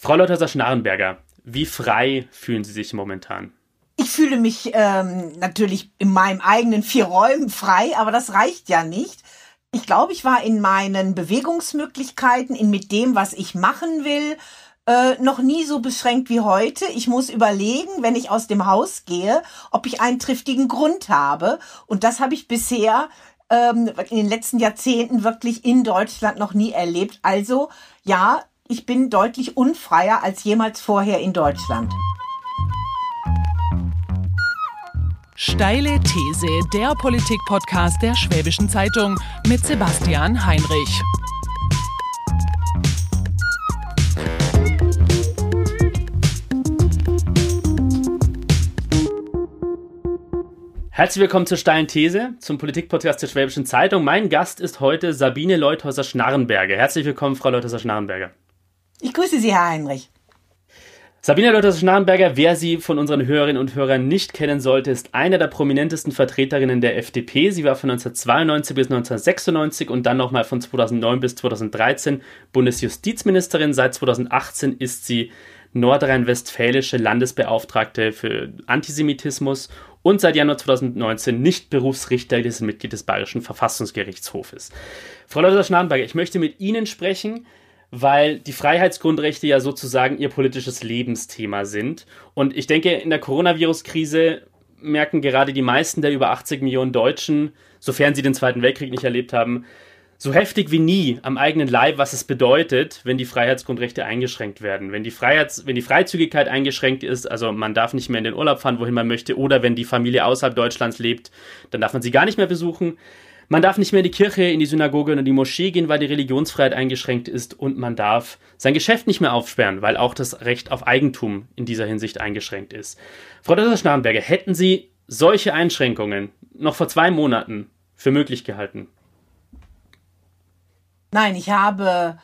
Frau Leuthäuser-Schnarrenberger, wie frei fühlen Sie sich momentan? Ich fühle mich ähm, natürlich in meinem eigenen vier Räumen frei, aber das reicht ja nicht. Ich glaube, ich war in meinen Bewegungsmöglichkeiten, in mit dem, was ich machen will, äh, noch nie so beschränkt wie heute. Ich muss überlegen, wenn ich aus dem Haus gehe, ob ich einen triftigen Grund habe. Und das habe ich bisher ähm, in den letzten Jahrzehnten wirklich in Deutschland noch nie erlebt. Also ja, ich bin deutlich unfreier als jemals vorher in Deutschland. Steile These, der Politik-Podcast der Schwäbischen Zeitung mit Sebastian Heinrich. Herzlich willkommen zur Steilen These, zum Politikpodcast der Schwäbischen Zeitung. Mein Gast ist heute Sabine Leuthäuser-Schnarrenberger. Herzlich willkommen, Frau Leuthäuser-Schnarrenberger. Ich grüße Sie, Herr Heinrich. Sabine Leuthers-Schnarrenberger, wer sie von unseren Hörerinnen und Hörern nicht kennen sollte, ist eine der prominentesten Vertreterinnen der FDP. Sie war von 1992 bis 1996 und dann nochmal von 2009 bis 2013 Bundesjustizministerin. Seit 2018 ist sie nordrhein-westfälische Landesbeauftragte für Antisemitismus und seit Januar 2019 nicht berufsrichterliches Mitglied des Bayerischen Verfassungsgerichtshofes. Frau Leuthers-Schnarrenberger, ich möchte mit Ihnen sprechen weil die Freiheitsgrundrechte ja sozusagen ihr politisches Lebensthema sind. Und ich denke, in der Coronavirus-Krise merken gerade die meisten der über 80 Millionen Deutschen, sofern sie den Zweiten Weltkrieg nicht erlebt haben, so heftig wie nie am eigenen Leib, was es bedeutet, wenn die Freiheitsgrundrechte eingeschränkt werden. Wenn die, Freiheits-, wenn die Freizügigkeit eingeschränkt ist, also man darf nicht mehr in den Urlaub fahren, wohin man möchte, oder wenn die Familie außerhalb Deutschlands lebt, dann darf man sie gar nicht mehr besuchen. Man darf nicht mehr in die Kirche, in die Synagoge oder die Moschee gehen, weil die Religionsfreiheit eingeschränkt ist und man darf sein Geschäft nicht mehr aufsperren, weil auch das Recht auf Eigentum in dieser Hinsicht eingeschränkt ist. Frau Dr. Schnarrenberger, hätten Sie solche Einschränkungen noch vor zwei Monaten für möglich gehalten? Nein, ich habe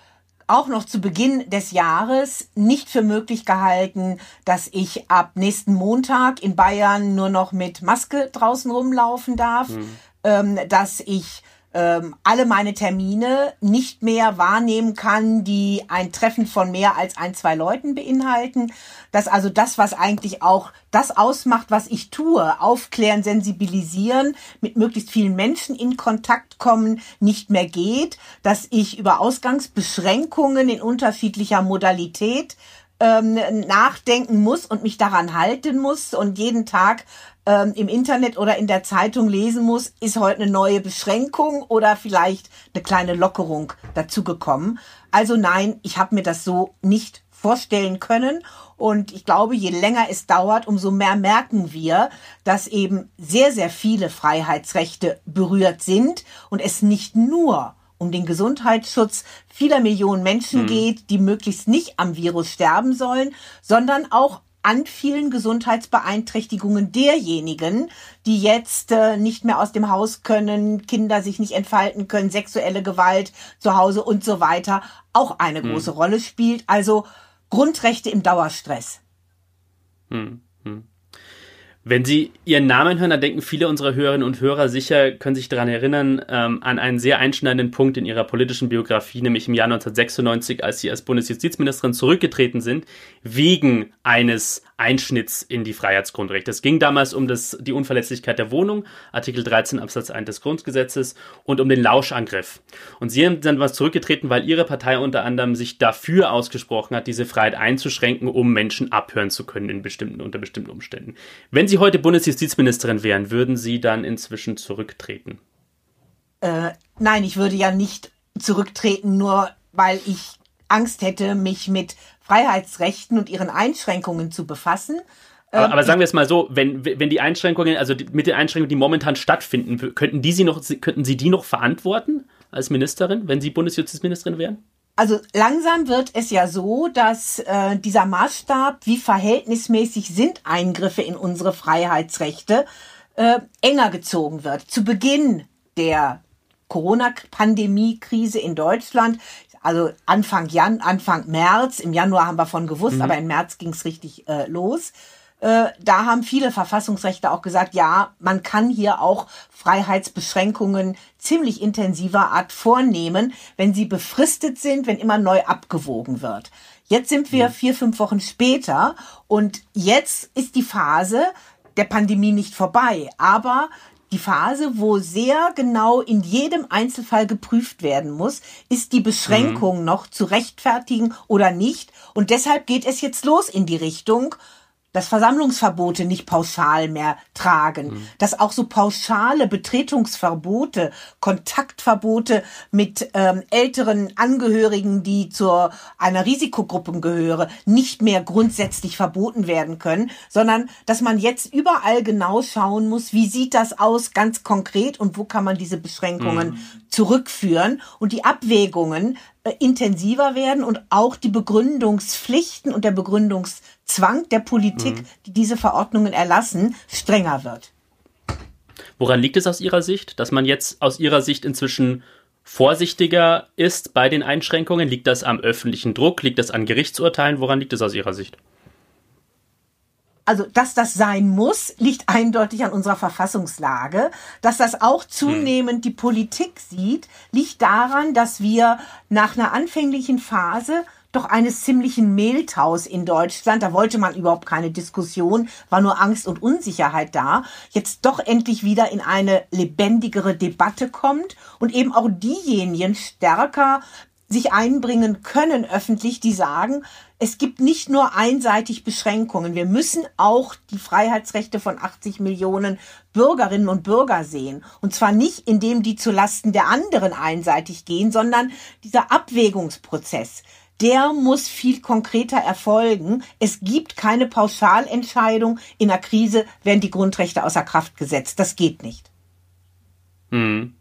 auch noch zu Beginn des Jahres nicht für möglich gehalten, dass ich ab nächsten Montag in Bayern nur noch mit Maske draußen rumlaufen darf. Mhm ähm, dass ich ähm, alle meine Termine nicht mehr wahrnehmen kann, die ein Treffen von mehr als ein, zwei Leuten beinhalten. Dass also das, was eigentlich auch das ausmacht, was ich tue, aufklären, sensibilisieren, mit möglichst vielen Menschen in Kontakt kommen, nicht mehr geht. Dass ich über Ausgangsbeschränkungen in unterschiedlicher Modalität ähm, nachdenken muss und mich daran halten muss und jeden Tag ähm, im Internet oder in der Zeitung lesen muss, ist heute eine neue Beschränkung oder vielleicht eine kleine Lockerung dazugekommen. Also nein, ich habe mir das so nicht vorstellen können. Und ich glaube, je länger es dauert, umso mehr merken wir, dass eben sehr, sehr viele Freiheitsrechte berührt sind und es nicht nur um den Gesundheitsschutz vieler Millionen Menschen mhm. geht, die möglichst nicht am Virus sterben sollen, sondern auch an vielen Gesundheitsbeeinträchtigungen derjenigen, die jetzt äh, nicht mehr aus dem Haus können, Kinder sich nicht entfalten können, sexuelle Gewalt zu Hause und so weiter, auch eine hm. große Rolle spielt. Also Grundrechte im Dauerstress. Hm. Wenn Sie Ihren Namen hören, dann denken viele unserer Hörerinnen und Hörer sicher, können sich daran erinnern, ähm, an einen sehr einschneidenden Punkt in Ihrer politischen Biografie, nämlich im Jahr 1996, als Sie als Bundesjustizministerin zurückgetreten sind, wegen eines Einschnitts in die Freiheitsgrundrechte. Es ging damals um das, die Unverletzlichkeit der Wohnung, Artikel 13 Absatz 1 des Grundgesetzes, und um den Lauschangriff. Und Sie sind dann was zurückgetreten, weil Ihre Partei unter anderem sich dafür ausgesprochen hat, diese Freiheit einzuschränken, um Menschen abhören zu können in bestimmten, unter bestimmten Umständen. Wenn Sie heute Bundesjustizministerin wären, würden Sie dann inzwischen zurücktreten? Äh, nein, ich würde ja nicht zurücktreten, nur weil ich Angst hätte, mich mit Freiheitsrechten und ihren Einschränkungen zu befassen. Aber, aber, ähm, sagen wir es mal so, wenn, wenn die Einschränkungen, also die, mit den Einschränkungen, die momentan stattfinden, könnten, die Sie noch, könnten Sie die noch verantworten als Ministerin, wenn Sie Bundesjustizministerin wären? Also langsam wird es ja so, dass äh, dieser Maßstab, wie verhältnismäßig sind Eingriffe in unsere Freiheitsrechte, äh, enger gezogen wird. Zu Beginn der Corona-Pandemie-Krise in Deutschland also Anfang Jan, Anfang März, im Januar haben wir von gewusst, mhm. aber im März ging es richtig äh, los. Äh, da haben viele Verfassungsrechte auch gesagt, ja, man kann hier auch Freiheitsbeschränkungen ziemlich intensiver Art vornehmen, wenn sie befristet sind, wenn immer neu abgewogen wird. Jetzt sind wir vier, fünf Wochen später und jetzt ist die Phase der Pandemie nicht vorbei. Aber die Phase, wo sehr genau in jedem Einzelfall geprüft werden muss, ist die Beschränkung mhm. noch zu rechtfertigen oder nicht. Und deshalb geht es jetzt los in die Richtung, dass Versammlungsverbote nicht pauschal mehr tragen, mhm. dass auch so pauschale Betretungsverbote, Kontaktverbote mit ähm, älteren Angehörigen, die zu einer Risikogruppe gehören, nicht mehr grundsätzlich verboten werden können, sondern dass man jetzt überall genau schauen muss, wie sieht das aus ganz konkret und wo kann man diese Beschränkungen mhm. zurückführen und die Abwägungen äh, intensiver werden und auch die Begründungspflichten und der Begründungs Zwang der Politik, mhm. die diese Verordnungen erlassen, strenger wird. Woran liegt es aus Ihrer Sicht, dass man jetzt aus Ihrer Sicht inzwischen vorsichtiger ist bei den Einschränkungen? Liegt das am öffentlichen Druck? Liegt das an Gerichtsurteilen? Woran liegt es aus Ihrer Sicht? Also, dass das sein muss, liegt eindeutig an unserer Verfassungslage. Dass das auch zunehmend hm. die Politik sieht, liegt daran, dass wir nach einer anfänglichen Phase doch eines ziemlichen Mehltaus in Deutschland. Da wollte man überhaupt keine Diskussion, war nur Angst und Unsicherheit da. Jetzt doch endlich wieder in eine lebendigere Debatte kommt und eben auch diejenigen stärker sich einbringen können öffentlich, die sagen, es gibt nicht nur einseitig Beschränkungen. Wir müssen auch die Freiheitsrechte von 80 Millionen Bürgerinnen und Bürger sehen. Und zwar nicht, indem die zu Lasten der anderen einseitig gehen, sondern dieser Abwägungsprozess der muss viel konkreter erfolgen. Es gibt keine Pauschalentscheidung. In der Krise werden die Grundrechte außer Kraft gesetzt. Das geht nicht. Hm.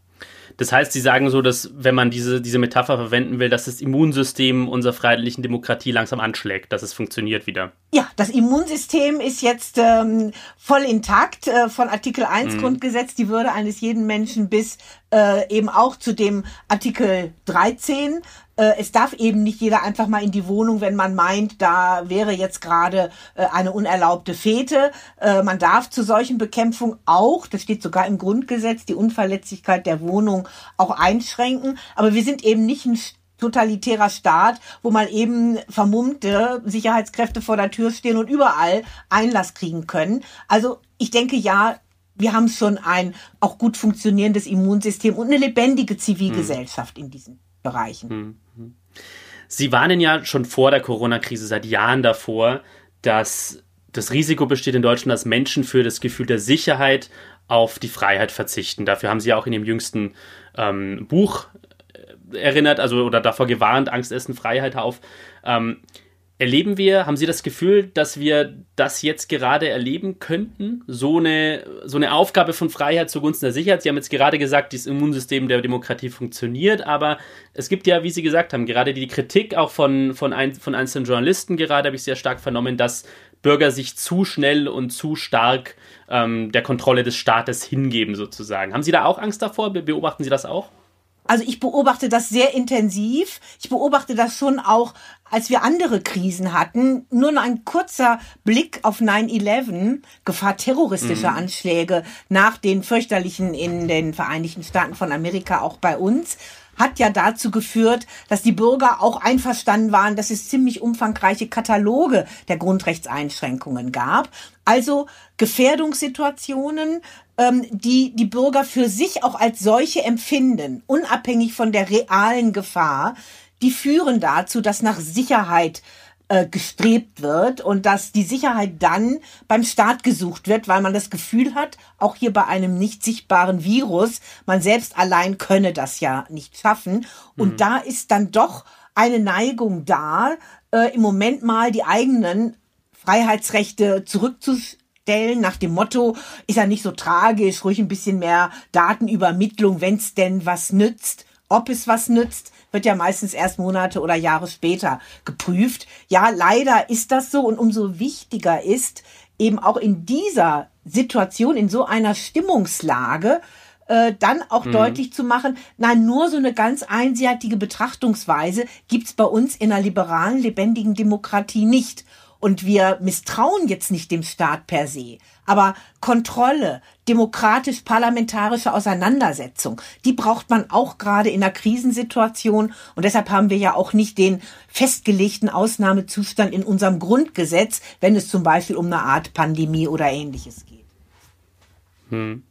Das heißt, Sie sagen so, dass wenn man diese, diese Metapher verwenden will, dass das Immunsystem unserer freiheitlichen Demokratie langsam anschlägt, dass es funktioniert wieder. Ja, das Immunsystem ist jetzt ähm, voll intakt äh, von Artikel 1 mhm. Grundgesetz, die Würde eines jeden Menschen bis äh, eben auch zu dem Artikel 13 äh, es darf eben nicht jeder einfach mal in die Wohnung, wenn man meint, da wäre jetzt gerade äh, eine unerlaubte Fete. Äh, man darf zu solchen Bekämpfung auch, das steht sogar im Grundgesetz, die Unverletzlichkeit der Wohnung auch einschränken. Aber wir sind eben nicht ein totalitärer Staat, wo mal eben vermummte Sicherheitskräfte vor der Tür stehen und überall Einlass kriegen können. Also ich denke ja, wir haben schon ein auch gut funktionierendes Immunsystem und eine lebendige Zivilgesellschaft hm. in diesen Bereichen. Hm. Sie warnen ja schon vor der Corona-Krise seit Jahren davor, dass das Risiko besteht in Deutschland, dass Menschen für das Gefühl der Sicherheit auf die Freiheit verzichten. Dafür haben Sie ja auch in dem jüngsten ähm, Buch äh, erinnert, also oder davor gewarnt, Angst, Essen, Freiheit auf. Ähm, Erleben wir, haben Sie das Gefühl, dass wir das jetzt gerade erleben könnten? So eine, so eine Aufgabe von Freiheit zugunsten der Sicherheit. Sie haben jetzt gerade gesagt, das Immunsystem der Demokratie funktioniert, aber es gibt ja, wie Sie gesagt haben, gerade die Kritik auch von, von, ein, von einzelnen Journalisten, gerade habe ich sehr stark vernommen, dass Bürger sich zu schnell und zu stark ähm, der Kontrolle des Staates hingeben, sozusagen. Haben Sie da auch Angst davor? Beobachten Sie das auch? Also ich beobachte das sehr intensiv. Ich beobachte das schon auch, als wir andere Krisen hatten. Nur noch ein kurzer Blick auf 9-11, Gefahr terroristischer mhm. Anschläge nach den fürchterlichen in den Vereinigten Staaten von Amerika, auch bei uns hat ja dazu geführt, dass die Bürger auch einverstanden waren, dass es ziemlich umfangreiche Kataloge der Grundrechtseinschränkungen gab. Also Gefährdungssituationen, ähm, die die Bürger für sich auch als solche empfinden, unabhängig von der realen Gefahr, die führen dazu, dass nach Sicherheit äh, gestrebt wird und dass die Sicherheit dann beim Staat gesucht wird, weil man das Gefühl hat, auch hier bei einem nicht sichtbaren Virus, man selbst allein könne das ja nicht schaffen. Und mhm. da ist dann doch eine Neigung da, äh, im Moment mal die eigenen Freiheitsrechte zurückzusetzen stellen nach dem Motto, ist ja nicht so tragisch, ruhig ein bisschen mehr Datenübermittlung, wenn es denn was nützt. Ob es was nützt, wird ja meistens erst Monate oder Jahre später geprüft. Ja, leider ist das so und umso wichtiger ist eben auch in dieser Situation, in so einer Stimmungslage, äh, dann auch mhm. deutlich zu machen, nein, nur so eine ganz einseitige Betrachtungsweise gibt's bei uns in einer liberalen, lebendigen Demokratie nicht. Und wir misstrauen jetzt nicht dem Staat per se. Aber Kontrolle, demokratisch-parlamentarische Auseinandersetzung, die braucht man auch gerade in einer Krisensituation. Und deshalb haben wir ja auch nicht den festgelegten Ausnahmezustand in unserem Grundgesetz, wenn es zum Beispiel um eine Art Pandemie oder ähnliches geht. Hm.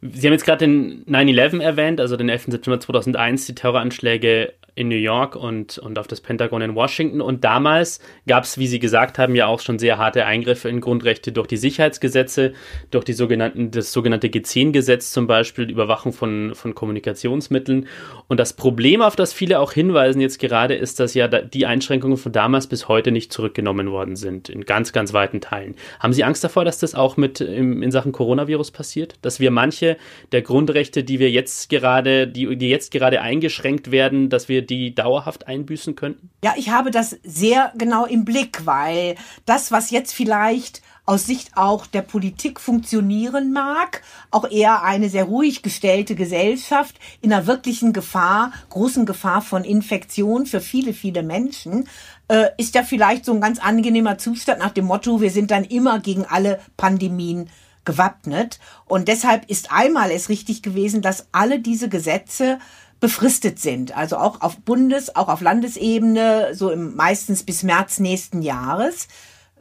Sie haben jetzt gerade den 9-11 erwähnt, also den 11. September 2001, die Terroranschläge in New York und, und auf das Pentagon in Washington. Und damals gab es, wie Sie gesagt haben, ja auch schon sehr harte Eingriffe in Grundrechte durch die Sicherheitsgesetze, durch die sogenannten, das sogenannte G10-Gesetz zum Beispiel, Überwachung von, von Kommunikationsmitteln. Und das Problem, auf das viele auch hinweisen jetzt gerade, ist, dass ja die Einschränkungen von damals bis heute nicht zurückgenommen worden sind, in ganz, ganz weiten Teilen. Haben Sie Angst davor, dass das auch mit im, in Sachen Coronavirus passiert? Dass wir manche der Grundrechte, die wir jetzt gerade, die, die jetzt gerade eingeschränkt werden, dass wir die dauerhaft einbüßen könnten? Ja, ich habe das sehr genau im Blick, weil das, was jetzt vielleicht aus Sicht auch der Politik funktionieren mag, auch eher eine sehr ruhig gestellte Gesellschaft in einer wirklichen Gefahr, großen Gefahr von Infektion für viele, viele Menschen, äh, ist ja vielleicht so ein ganz angenehmer Zustand nach dem Motto, wir sind dann immer gegen alle Pandemien gewappnet. Und deshalb ist einmal es richtig gewesen, dass alle diese Gesetze befristet sind. Also auch auf Bundes-, auch auf Landesebene, so im, meistens bis März nächsten Jahres.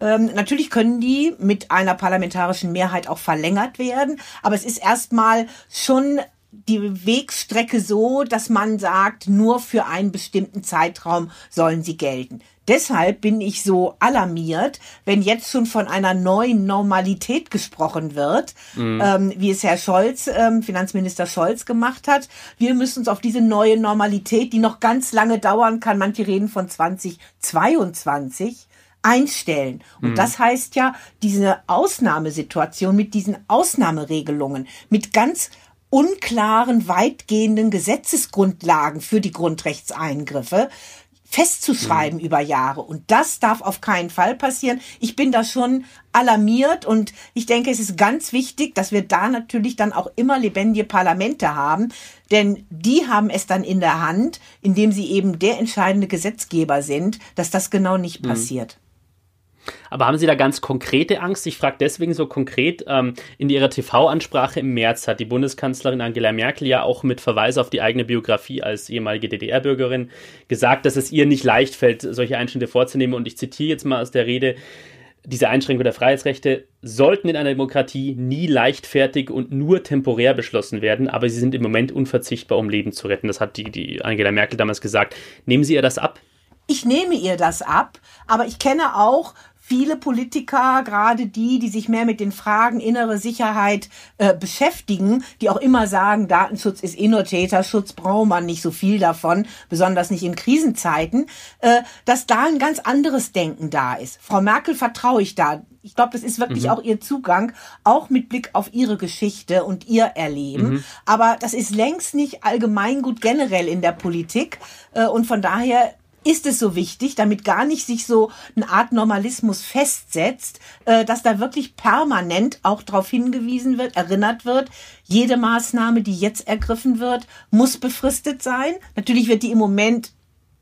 Ähm, natürlich können die mit einer parlamentarischen Mehrheit auch verlängert werden, aber es ist erstmal schon die Wegstrecke so, dass man sagt, nur für einen bestimmten Zeitraum sollen sie gelten. Deshalb bin ich so alarmiert, wenn jetzt schon von einer neuen Normalität gesprochen wird, mhm. ähm, wie es Herr Scholz, ähm, Finanzminister Scholz gemacht hat. Wir müssen uns auf diese neue Normalität, die noch ganz lange dauern kann, manche reden von 2022, einstellen. Und mhm. das heißt ja, diese Ausnahmesituation mit diesen Ausnahmeregelungen, mit ganz unklaren, weitgehenden Gesetzesgrundlagen für die Grundrechtseingriffe, festzuschreiben mhm. über Jahre. Und das darf auf keinen Fall passieren. Ich bin da schon alarmiert und ich denke, es ist ganz wichtig, dass wir da natürlich dann auch immer lebendige Parlamente haben, denn die haben es dann in der Hand, indem sie eben der entscheidende Gesetzgeber sind, dass das genau nicht mhm. passiert. Aber haben Sie da ganz konkrete Angst? Ich frage deswegen so konkret. Ähm, in ihrer TV-Ansprache im März hat die Bundeskanzlerin Angela Merkel ja auch mit Verweis auf die eigene Biografie als ehemalige DDR-Bürgerin gesagt, dass es ihr nicht leicht fällt, solche Einschnitte vorzunehmen. Und ich zitiere jetzt mal aus der Rede. Diese Einschränkung der Freiheitsrechte sollten in einer Demokratie nie leichtfertig und nur temporär beschlossen werden, aber sie sind im Moment unverzichtbar, um Leben zu retten. Das hat die, die Angela Merkel damals gesagt. Nehmen Sie ihr das ab? Ich nehme ihr das ab, aber ich kenne auch viele Politiker, gerade die, die sich mehr mit den Fragen innere Sicherheit äh, beschäftigen, die auch immer sagen, Datenschutz ist eh nur Täterschutz, braucht man nicht so viel davon, besonders nicht in Krisenzeiten, äh, dass da ein ganz anderes Denken da ist. Frau Merkel vertraue ich da. Ich glaube, das ist wirklich mhm. auch ihr Zugang, auch mit Blick auf ihre Geschichte und ihr Erleben. Mhm. Aber das ist längst nicht allgemeingut generell in der Politik. Äh, und von daher ist es so wichtig, damit gar nicht sich so eine Art Normalismus festsetzt, äh, dass da wirklich permanent auch darauf hingewiesen wird, erinnert wird, jede Maßnahme, die jetzt ergriffen wird, muss befristet sein. Natürlich wird die im Moment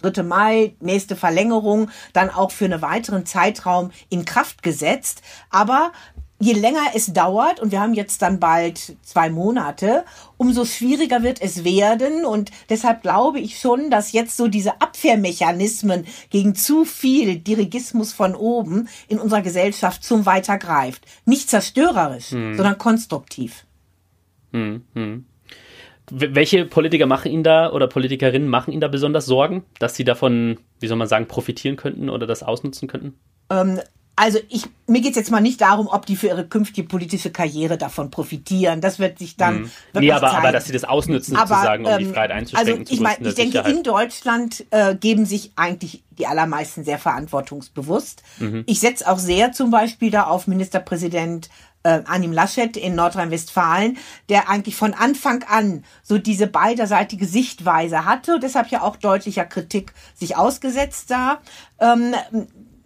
3. Mai, nächste Verlängerung, dann auch für einen weiteren Zeitraum in Kraft gesetzt. Aber je länger es dauert, und wir haben jetzt dann bald zwei Monate, umso schwieriger wird es werden. Und deshalb glaube ich schon, dass jetzt so diese Abwehrmechanismen gegen zu viel Dirigismus von oben in unserer Gesellschaft zum Weiter greift. Nicht zerstörerisch, hm. sondern konstruktiv. Hm, hm. Welche Politiker machen Ihnen da oder Politikerinnen machen Ihnen da besonders Sorgen, dass sie davon, wie soll man sagen, profitieren könnten oder das ausnutzen könnten? Also ich, mir geht's jetzt mal nicht darum, ob die für ihre künftige politische Karriere davon profitieren. Das wird sich dann. Mhm. Nee, aber, aber dass sie das ausnutzen, aber, sozusagen, um ähm, die Freiheit einzuschränken. Also ich meine, ich denke, Sicherheit. in Deutschland äh, geben sich eigentlich die allermeisten sehr verantwortungsbewusst. Mhm. Ich setze auch sehr zum Beispiel da auf Ministerpräsident äh, Anim Laschet in Nordrhein-Westfalen, der eigentlich von Anfang an so diese beiderseitige Sichtweise hatte und deshalb ja auch deutlicher Kritik sich ausgesetzt sah. Ähm,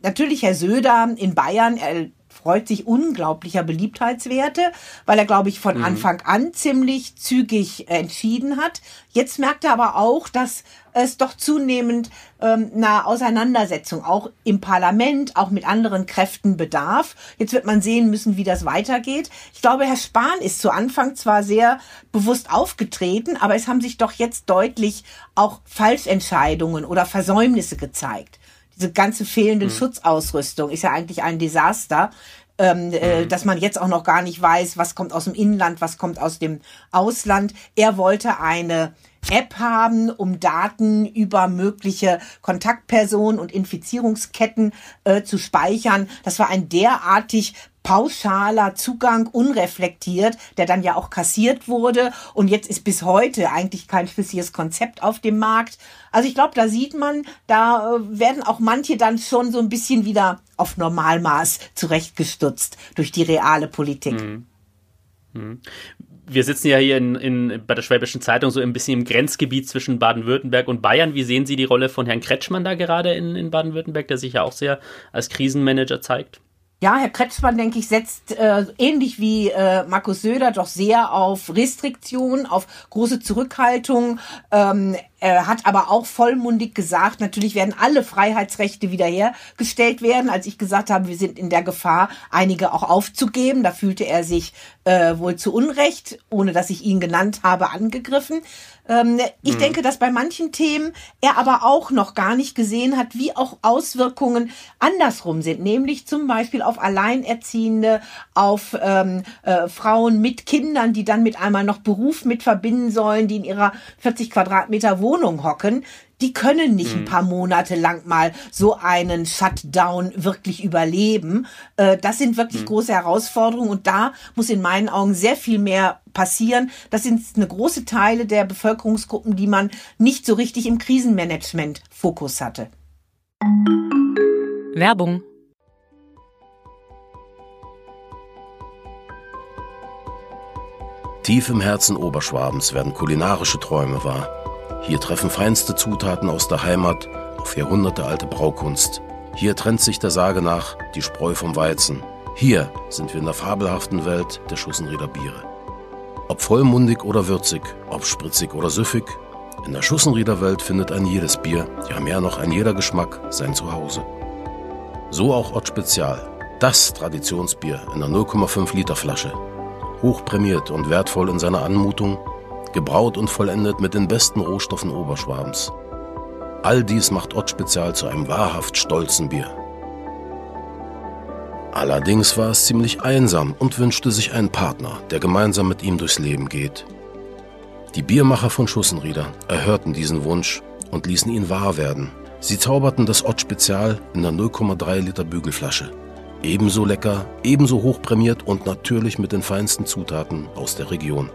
Natürlich Herr Söder in Bayern, er erfreut sich unglaublicher Beliebtheitswerte, weil er, glaube ich, von mhm. Anfang an ziemlich zügig entschieden hat. Jetzt merkt er aber auch, dass es doch zunehmend ähm, einer Auseinandersetzung auch im Parlament, auch mit anderen Kräften bedarf. Jetzt wird man sehen müssen, wie das weitergeht. Ich glaube, Herr Spahn ist zu Anfang zwar sehr bewusst aufgetreten, aber es haben sich doch jetzt deutlich auch Falschentscheidungen oder Versäumnisse gezeigt. Diese ganze fehlende mhm. Schutzausrüstung ist ja eigentlich ein Desaster. Ähm, äh, mhm. dass man jetzt auch noch gar nicht weiß, was kommt aus dem Inland, was kommt aus dem Ausland. Er wollte eine App haben, um Daten über mögliche Kontaktpersonen und Infizierungsketten äh, zu speichern. Das war ein derartig pauschaler Zugang unreflektiert, der dann ja auch kassiert wurde. Und jetzt ist bis heute eigentlich kein schlüssiges Konzept auf dem Markt. Also ich glaube, da sieht man, da äh, werden auch manche dann schon so ein bisschen wieder auf Normalmaß zurechtgestutzt durch die reale Politik. Mhm. Mhm wir sitzen ja hier in, in, bei der Schwäbischen Zeitung so ein bisschen im Grenzgebiet zwischen Baden-Württemberg und Bayern. Wie sehen Sie die Rolle von Herrn Kretschmann da gerade in, in Baden-Württemberg, der sich ja auch sehr als Krisenmanager zeigt? Ja, Herr Kretschmann, denke ich, setzt äh, ähnlich wie äh, Markus Söder doch sehr auf Restriktion, auf große Zurückhaltung. Ähm, er hat aber auch vollmundig gesagt, natürlich werden alle Freiheitsrechte wiederhergestellt werden. Als ich gesagt habe, wir sind in der Gefahr, einige auch aufzugeben, da fühlte er sich äh, wohl zu Unrecht, ohne dass ich ihn genannt habe, angegriffen. Ähm, ich hm. denke, dass bei manchen Themen er aber auch noch gar nicht gesehen hat, wie auch Auswirkungen andersrum sind, nämlich zum Beispiel auf Alleinerziehende, auf ähm, äh, Frauen mit Kindern, die dann mit einmal noch Beruf mit verbinden sollen, die in ihrer 40 Quadratmeter Wohnung hocken die können nicht ein hm. paar Monate lang mal so einen Shutdown wirklich überleben. Äh, das sind wirklich mhm. große Herausforderungen und da muss in meinen Augen sehr viel mehr passieren. Das sind eine große Teile der Bevölkerungsgruppen, die man nicht so richtig im Krisenmanagement Fokus hatte. Werbung Tief im Herzen Oberschwabens werden kulinarische Träume wahr. Hier treffen feinste Zutaten aus der Heimat auf jahrhundertealte Braukunst. Hier trennt sich der Sage nach die Spreu vom Weizen. Hier sind wir in der fabelhaften Welt der Schussenrieder Biere. Ob vollmundig oder würzig, ob spritzig oder süffig, in der Schussenrieder Welt findet ein jedes Bier, ja mehr noch ein jeder Geschmack, sein Zuhause. So auch Ott Spezial, das Traditionsbier in der 0,5 Liter Flasche. Hochprämiert und wertvoll in seiner Anmutung gebraut und vollendet mit den besten Rohstoffen Oberschwabens. All dies macht Ott Spezial zu einem wahrhaft stolzen Bier. Allerdings war es ziemlich einsam und wünschte sich einen Partner, der gemeinsam mit ihm durchs Leben geht. Die Biermacher von Schussenrieder erhörten diesen Wunsch und ließen ihn wahr werden. Sie zauberten das Ott Spezial in der 0,3 Liter Bügelflasche. Ebenso lecker, ebenso hochprämiert und natürlich mit den feinsten Zutaten aus der Region.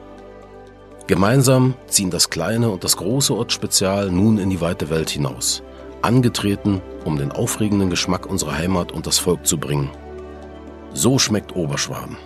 Gemeinsam ziehen das kleine und das große Ortsspezial nun in die weite Welt hinaus, angetreten, um den aufregenden Geschmack unserer Heimat und das Volk zu bringen. So schmeckt Oberschwaben.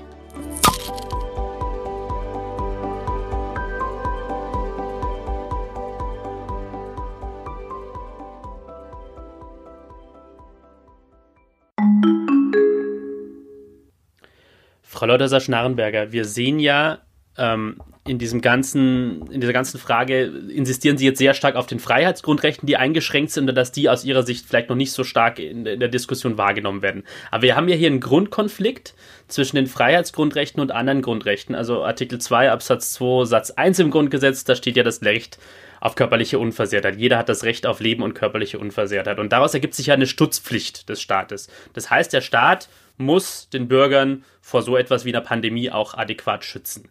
Frau Leuterser-Schnarrenberger, wir sehen ja ähm, in diesem ganzen, in dieser ganzen Frage insistieren Sie jetzt sehr stark auf den Freiheitsgrundrechten, die eingeschränkt sind, oder dass die aus Ihrer Sicht vielleicht noch nicht so stark in, in der Diskussion wahrgenommen werden. Aber wir haben ja hier einen Grundkonflikt zwischen den Freiheitsgrundrechten und anderen Grundrechten. Also Artikel 2 Absatz 2 Satz 1 im Grundgesetz, da steht ja das Recht auf körperliche Unversehrtheit. Jeder hat das Recht auf Leben und körperliche Unversehrtheit. Und daraus ergibt sich ja eine Schutzpflicht des Staates. Das heißt, der Staat muss den Bürgern vor so etwas wie einer Pandemie auch adäquat schützen.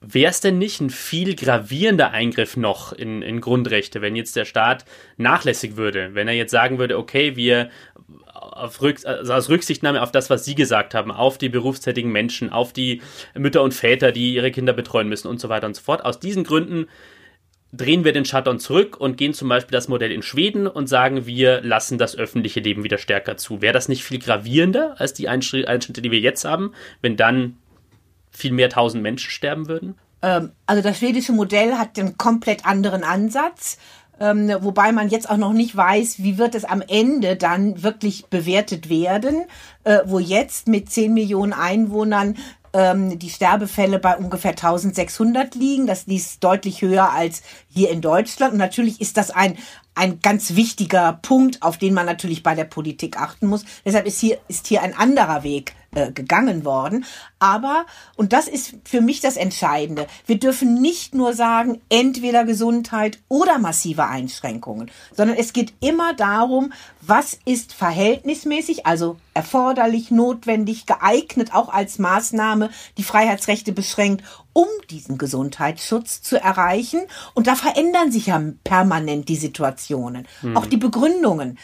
Wäre es denn nicht ein viel gravierender Eingriff noch in, in Grundrechte, wenn jetzt der Staat nachlässig würde, wenn er jetzt sagen würde, okay, wir auf Rück, also aus Rücksichtnahme auf das, was Sie gesagt haben, auf die berufstätigen Menschen, auf die Mütter und Väter, die ihre Kinder betreuen müssen und so weiter und so fort. Aus diesen Gründen drehen wir den Shutdown zurück und gehen zum Beispiel das Modell in Schweden und sagen, wir lassen das öffentliche Leben wieder stärker zu. Wäre das nicht viel gravierender als die Einschnitte, die wir jetzt haben, wenn dann viel mehr tausend Menschen sterben würden? Ähm, also das schwedische Modell hat einen komplett anderen Ansatz. ähm, wobei man jetzt auch noch nicht weiß, wie wird es am Ende dann wirklich bewertet werden, äh, wo jetzt mit 10 Millionen Einwohnern ähm, die Sterbefälle bei ungefähr 1600 liegen. Das ist deutlich höher als hier in Deutschland. Und natürlich ist das ein, ein ganz wichtiger Punkt, auf den man natürlich bei der Politik achten muss. Deshalb ist hier, ist hier ein anderer Weg äh, gegangen worden. Aber, und das ist für mich das Entscheidende, wir dürfen nicht nur sagen, entweder Gesundheit oder massive Einschränkungen, sondern es geht immer darum, was ist verhältnismäßig, also erforderlich, notwendig, geeignet, auch als Maßnahme, die Freiheitsrechte beschränkt, um diesen Gesundheitsschutz zu erreichen. Und da verändern sich ja permanent die Situationen, mhm. auch die Begründungen.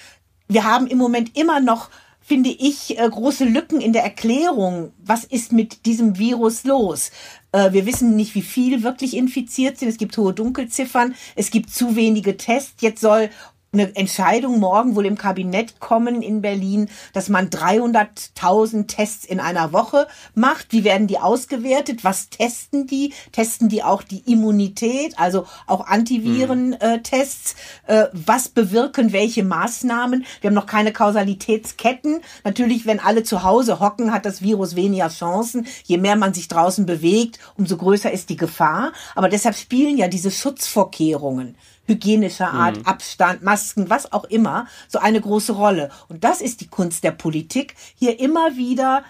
Wir haben im Moment immer noch finde ich, äh, große Lücken in der Erklärung. Was ist mit diesem Virus los? Äh, wir wissen nicht, wie viele wirklich infiziert sind. Es gibt hohe Dunkelziffern. Es gibt zu wenige Tests. Jetzt soll eine Entscheidung morgen wohl im Kabinett kommen in Berlin, dass man 300.000 Tests in einer Woche macht. Wie werden die ausgewertet? Was testen die? Testen die auch die Immunität, also auch Antivirentests? Mhm. Äh, was bewirken welche Maßnahmen? Wir haben noch keine Kausalitätsketten. Natürlich, wenn alle zu Hause hocken, hat das Virus weniger Chancen. Je mehr man sich draußen bewegt, umso größer ist die Gefahr. Aber deshalb spielen ja diese Schutzvorkehrungen hygienischer Art, mhm. Abstand, Masken, was auch immer, so eine große Rolle. Und das ist die Kunst der Politik, hier immer wieder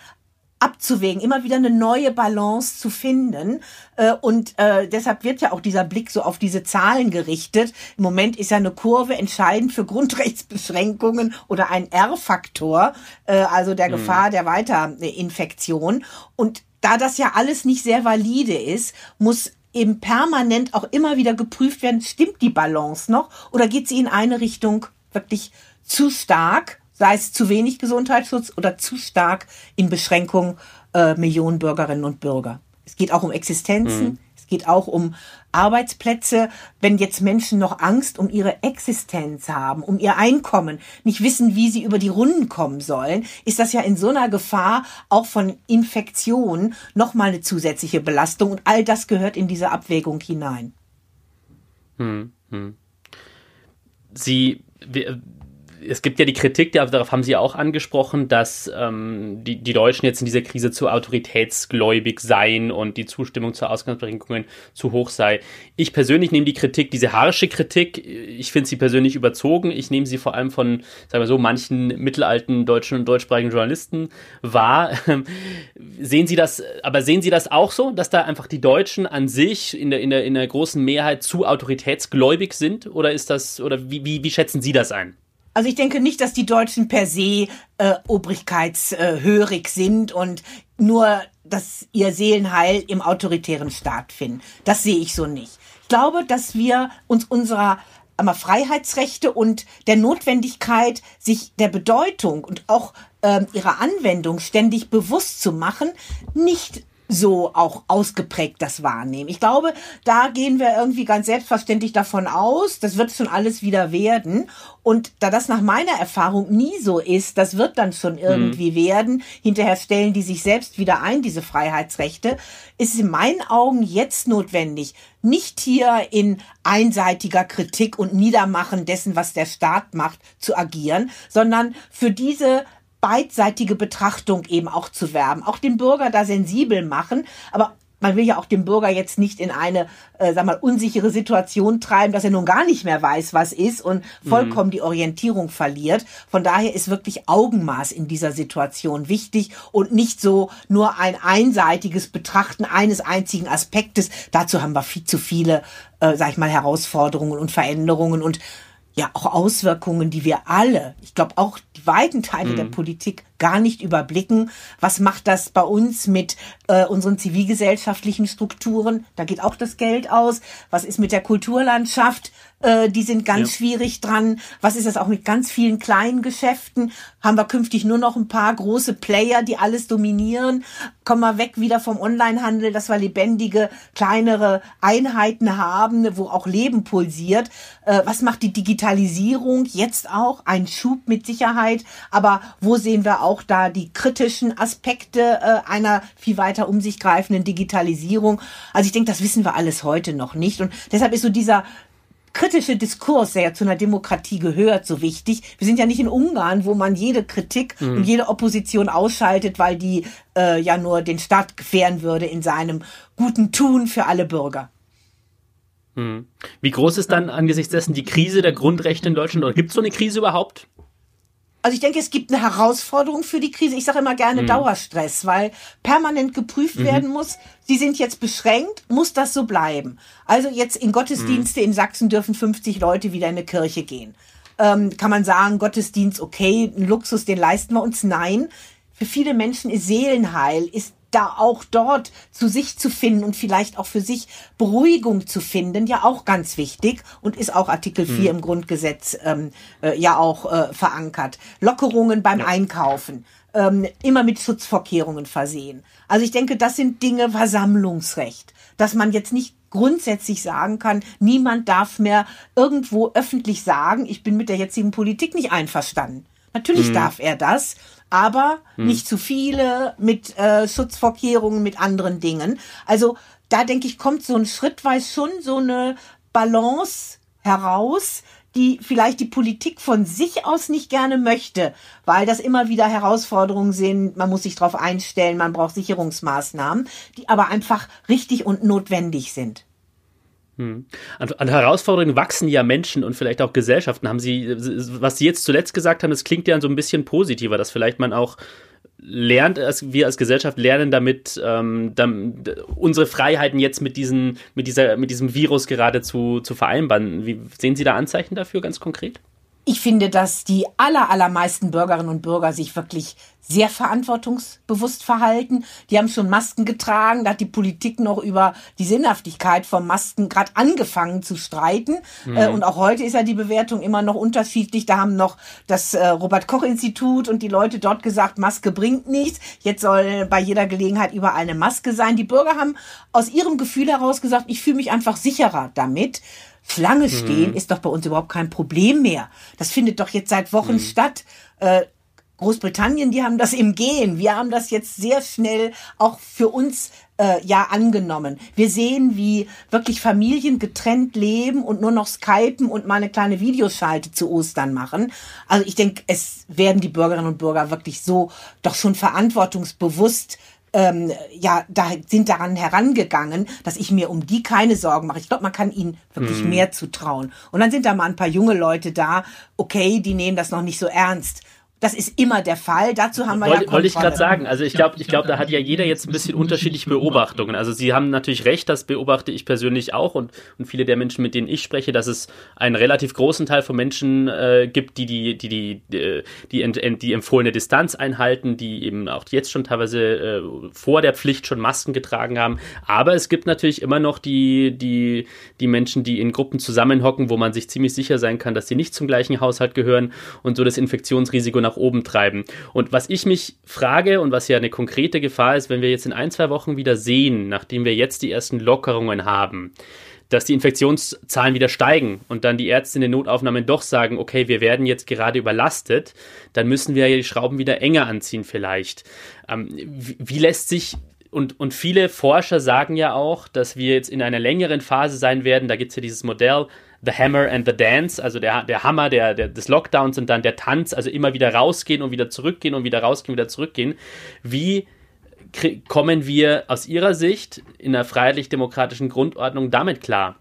abzuwägen, immer wieder eine neue Balance zu finden. Äh, und äh, deshalb wird ja auch dieser Blick so auf diese Zahlen gerichtet. Im Moment ist ja eine Kurve entscheidend für Grundrechtsbeschränkungen oder ein R-Faktor, äh, also der mhm. Gefahr der Weiterinfektion. Und da das ja alles nicht sehr valide ist, muss eben permanent auch immer wieder geprüft werden, stimmt die Balance noch oder geht sie in eine Richtung wirklich zu stark, sei es zu wenig Gesundheitsschutz oder zu stark in Beschränkung äh, Millionen Bürgerinnen und Bürger. Es geht auch um Existenzen, mhm geht auch um Arbeitsplätze. Wenn jetzt Menschen noch Angst um ihre Existenz haben, um ihr Einkommen, nicht wissen, wie sie über die Runden kommen sollen, ist das ja in so einer Gefahr auch von Infektion nochmal eine zusätzliche Belastung. Und all das gehört in diese Abwägung hinein. Hm, hm. Sie, es gibt ja die Kritik, darauf haben Sie auch angesprochen, dass ähm, die, die Deutschen jetzt in dieser Krise zu autoritätsgläubig seien und die Zustimmung zu Ausgangsbeschränkungen zu hoch sei. Ich persönlich nehme die Kritik, diese harsche Kritik, ich finde sie persönlich überzogen. Ich nehme sie vor allem von, sagen wir so, manchen mittelalten deutschen und deutschsprachigen Journalisten wahr. sehen Sie das, aber sehen Sie das auch so, dass da einfach die Deutschen an sich in der, in der, in der großen Mehrheit zu autoritätsgläubig sind? Oder ist das, oder wie, wie, wie schätzen Sie das ein? Also ich denke nicht, dass die Deutschen per se äh, obrigkeitshörig sind und nur dass ihr Seelenheil im autoritären Staat finden. Das sehe ich so nicht. Ich glaube, dass wir uns unserer aber Freiheitsrechte und der Notwendigkeit, sich der Bedeutung und auch äh, ihrer Anwendung ständig bewusst zu machen, nicht so auch ausgeprägt das wahrnehmen. Ich glaube, da gehen wir irgendwie ganz selbstverständlich davon aus, das wird schon alles wieder werden. Und da das nach meiner Erfahrung nie so ist, das wird dann schon irgendwie mhm. werden. Hinterher stellen die sich selbst wieder ein, diese Freiheitsrechte. Ist in meinen Augen jetzt notwendig, nicht hier in einseitiger Kritik und Niedermachen dessen, was der Staat macht, zu agieren, sondern für diese beidseitige Betrachtung eben auch zu werben, auch den Bürger da sensibel machen, aber man will ja auch den Bürger jetzt nicht in eine, äh, sag mal, unsichere Situation treiben, dass er nun gar nicht mehr weiß, was ist und vollkommen mhm. die Orientierung verliert. Von daher ist wirklich Augenmaß in dieser Situation wichtig und nicht so nur ein einseitiges Betrachten eines einzigen Aspektes. Dazu haben wir viel zu viele, äh, sag ich mal, Herausforderungen und Veränderungen und ja auch Auswirkungen, die wir alle, ich glaube auch die weiten Teile mhm. der Politik gar nicht überblicken. Was macht das bei uns mit äh, unseren zivilgesellschaftlichen Strukturen? Da geht auch das Geld aus. Was ist mit der Kulturlandschaft? Äh, die sind ganz ja. schwierig dran. Was ist das auch mit ganz vielen kleinen Geschäften? Haben wir künftig nur noch ein paar große Player, die alles dominieren? Kommen wir weg wieder vom Onlinehandel, dass wir lebendige, kleinere Einheiten haben, wo auch Leben pulsiert. Äh, was macht die Digitalisierung jetzt auch? Ein Schub mit Sicherheit. Aber wo sehen wir auch auch da die kritischen Aspekte äh, einer viel weiter um sich greifenden Digitalisierung. Also ich denke, das wissen wir alles heute noch nicht. Und deshalb ist so dieser kritische Diskurs, der ja zu einer Demokratie gehört, so wichtig. Wir sind ja nicht in Ungarn, wo man jede Kritik mhm. und jede Opposition ausschaltet, weil die äh, ja nur den Staat gefährden würde in seinem guten Tun für alle Bürger. Mhm. Wie groß ist dann angesichts dessen die Krise der Grundrechte in Deutschland? Oder gibt es so eine Krise überhaupt? Also ich denke, es gibt eine Herausforderung für die Krise. Ich sage immer gerne mhm. Dauerstress, weil permanent geprüft mhm. werden muss. Sie sind jetzt beschränkt, muss das so bleiben? Also jetzt in Gottesdienste mhm. in Sachsen dürfen 50 Leute wieder in eine Kirche gehen. Ähm, kann man sagen, Gottesdienst, okay, ein Luxus, den leisten wir uns. Nein, für viele Menschen ist Seelenheil, ist da auch dort zu sich zu finden und vielleicht auch für sich Beruhigung zu finden, ja auch ganz wichtig und ist auch Artikel 4 hm. im Grundgesetz ähm, äh, ja auch äh, verankert. Lockerungen beim ja. Einkaufen, ähm, immer mit Schutzvorkehrungen versehen. Also ich denke, das sind Dinge Versammlungsrecht, dass man jetzt nicht grundsätzlich sagen kann, niemand darf mehr irgendwo öffentlich sagen, ich bin mit der jetzigen Politik nicht einverstanden. Natürlich mhm. darf er das, aber hm. nicht zu viele mit äh, Schutzvorkehrungen, mit anderen Dingen. Also da denke ich, kommt so ein schrittweise schon so eine Balance heraus, die vielleicht die Politik von sich aus nicht gerne möchte, weil das immer wieder Herausforderungen sind, man muss sich darauf einstellen, man braucht Sicherungsmaßnahmen, die aber einfach richtig und notwendig sind. Hm. An, an, Herausforderungen wachsen ja Menschen und vielleicht auch Gesellschaften. Haben Sie, was Sie jetzt zuletzt gesagt haben, das klingt ja so ein bisschen positiver, dass vielleicht man auch lernt, als wir als Gesellschaft lernen damit, ähm, damit unsere Freiheiten jetzt mit, diesen, mit, dieser, mit diesem Virus gerade zu, zu vereinbaren. Wie, sehen Sie da Anzeichen dafür ganz konkret? Ich finde, dass die aller, allermeisten Bürgerinnen und Bürger sich wirklich sehr verantwortungsbewusst verhalten. Die haben schon Masken getragen. Da hat die Politik noch über die Sinnhaftigkeit von Masken gerade angefangen zu streiten. Mhm. Äh, und auch heute ist ja die Bewertung immer noch unterschiedlich. Da haben noch das äh, Robert-Koch-Institut und die Leute dort gesagt, Maske bringt nichts. Jetzt soll bei jeder Gelegenheit überall eine Maske sein. Die Bürger haben aus ihrem Gefühl heraus gesagt, ich fühle mich einfach sicherer damit. Schlange stehen mhm. ist doch bei uns überhaupt kein Problem mehr. Das findet doch jetzt seit Wochen mhm. statt. Äh, Großbritannien, die haben das im Gehen. Wir haben das jetzt sehr schnell auch für uns äh, ja angenommen. Wir sehen, wie wirklich Familien getrennt leben und nur noch skypen und mal eine kleine Videoschalte zu Ostern machen. Also ich denke, es werden die Bürgerinnen und Bürger wirklich so doch schon verantwortungsbewusst ähm, ja, da sind daran herangegangen, dass ich mir um die keine Sorgen mache. Ich glaube, man kann ihnen wirklich hm. mehr zutrauen. Und dann sind da mal ein paar junge Leute da, okay, die nehmen das noch nicht so ernst. Das ist immer der Fall. Dazu haben wir Wollte, ja wollte ich gerade sagen. Also ich glaube, ich glaube, da hat ja jeder jetzt ein bisschen unterschiedliche Beobachtungen. Also Sie haben natürlich recht, das beobachte ich persönlich auch und, und viele der Menschen, mit denen ich spreche, dass es einen relativ großen Teil von Menschen äh, gibt, die die, die, die, die, die, ent, die empfohlene Distanz einhalten, die eben auch jetzt schon teilweise äh, vor der Pflicht schon Masken getragen haben. Aber es gibt natürlich immer noch die, die, die Menschen, die in Gruppen zusammenhocken, wo man sich ziemlich sicher sein kann, dass sie nicht zum gleichen Haushalt gehören und so das Infektionsrisiko nach nach oben treiben. Und was ich mich frage und was ja eine konkrete Gefahr ist, wenn wir jetzt in ein, zwei Wochen wieder sehen, nachdem wir jetzt die ersten Lockerungen haben, dass die Infektionszahlen wieder steigen und dann die Ärzte in den Notaufnahmen doch sagen, okay, wir werden jetzt gerade überlastet, dann müssen wir ja die Schrauben wieder enger anziehen vielleicht. Ähm, wie, lässt sich und, und viele Forscher sagen ja auch, dass wir jetzt in einer längeren Phase sein werden. Da gibt es ja dieses Modell The Hammer and the Dance, also der, der Hammer der, der, des Lockdowns und dann der Tanz, also immer wieder rausgehen und wieder zurückgehen und wieder rausgehen, wieder zurückgehen. Wie kommen wir aus Ihrer Sicht in der freiheitlich-demokratischen Grundordnung damit klar?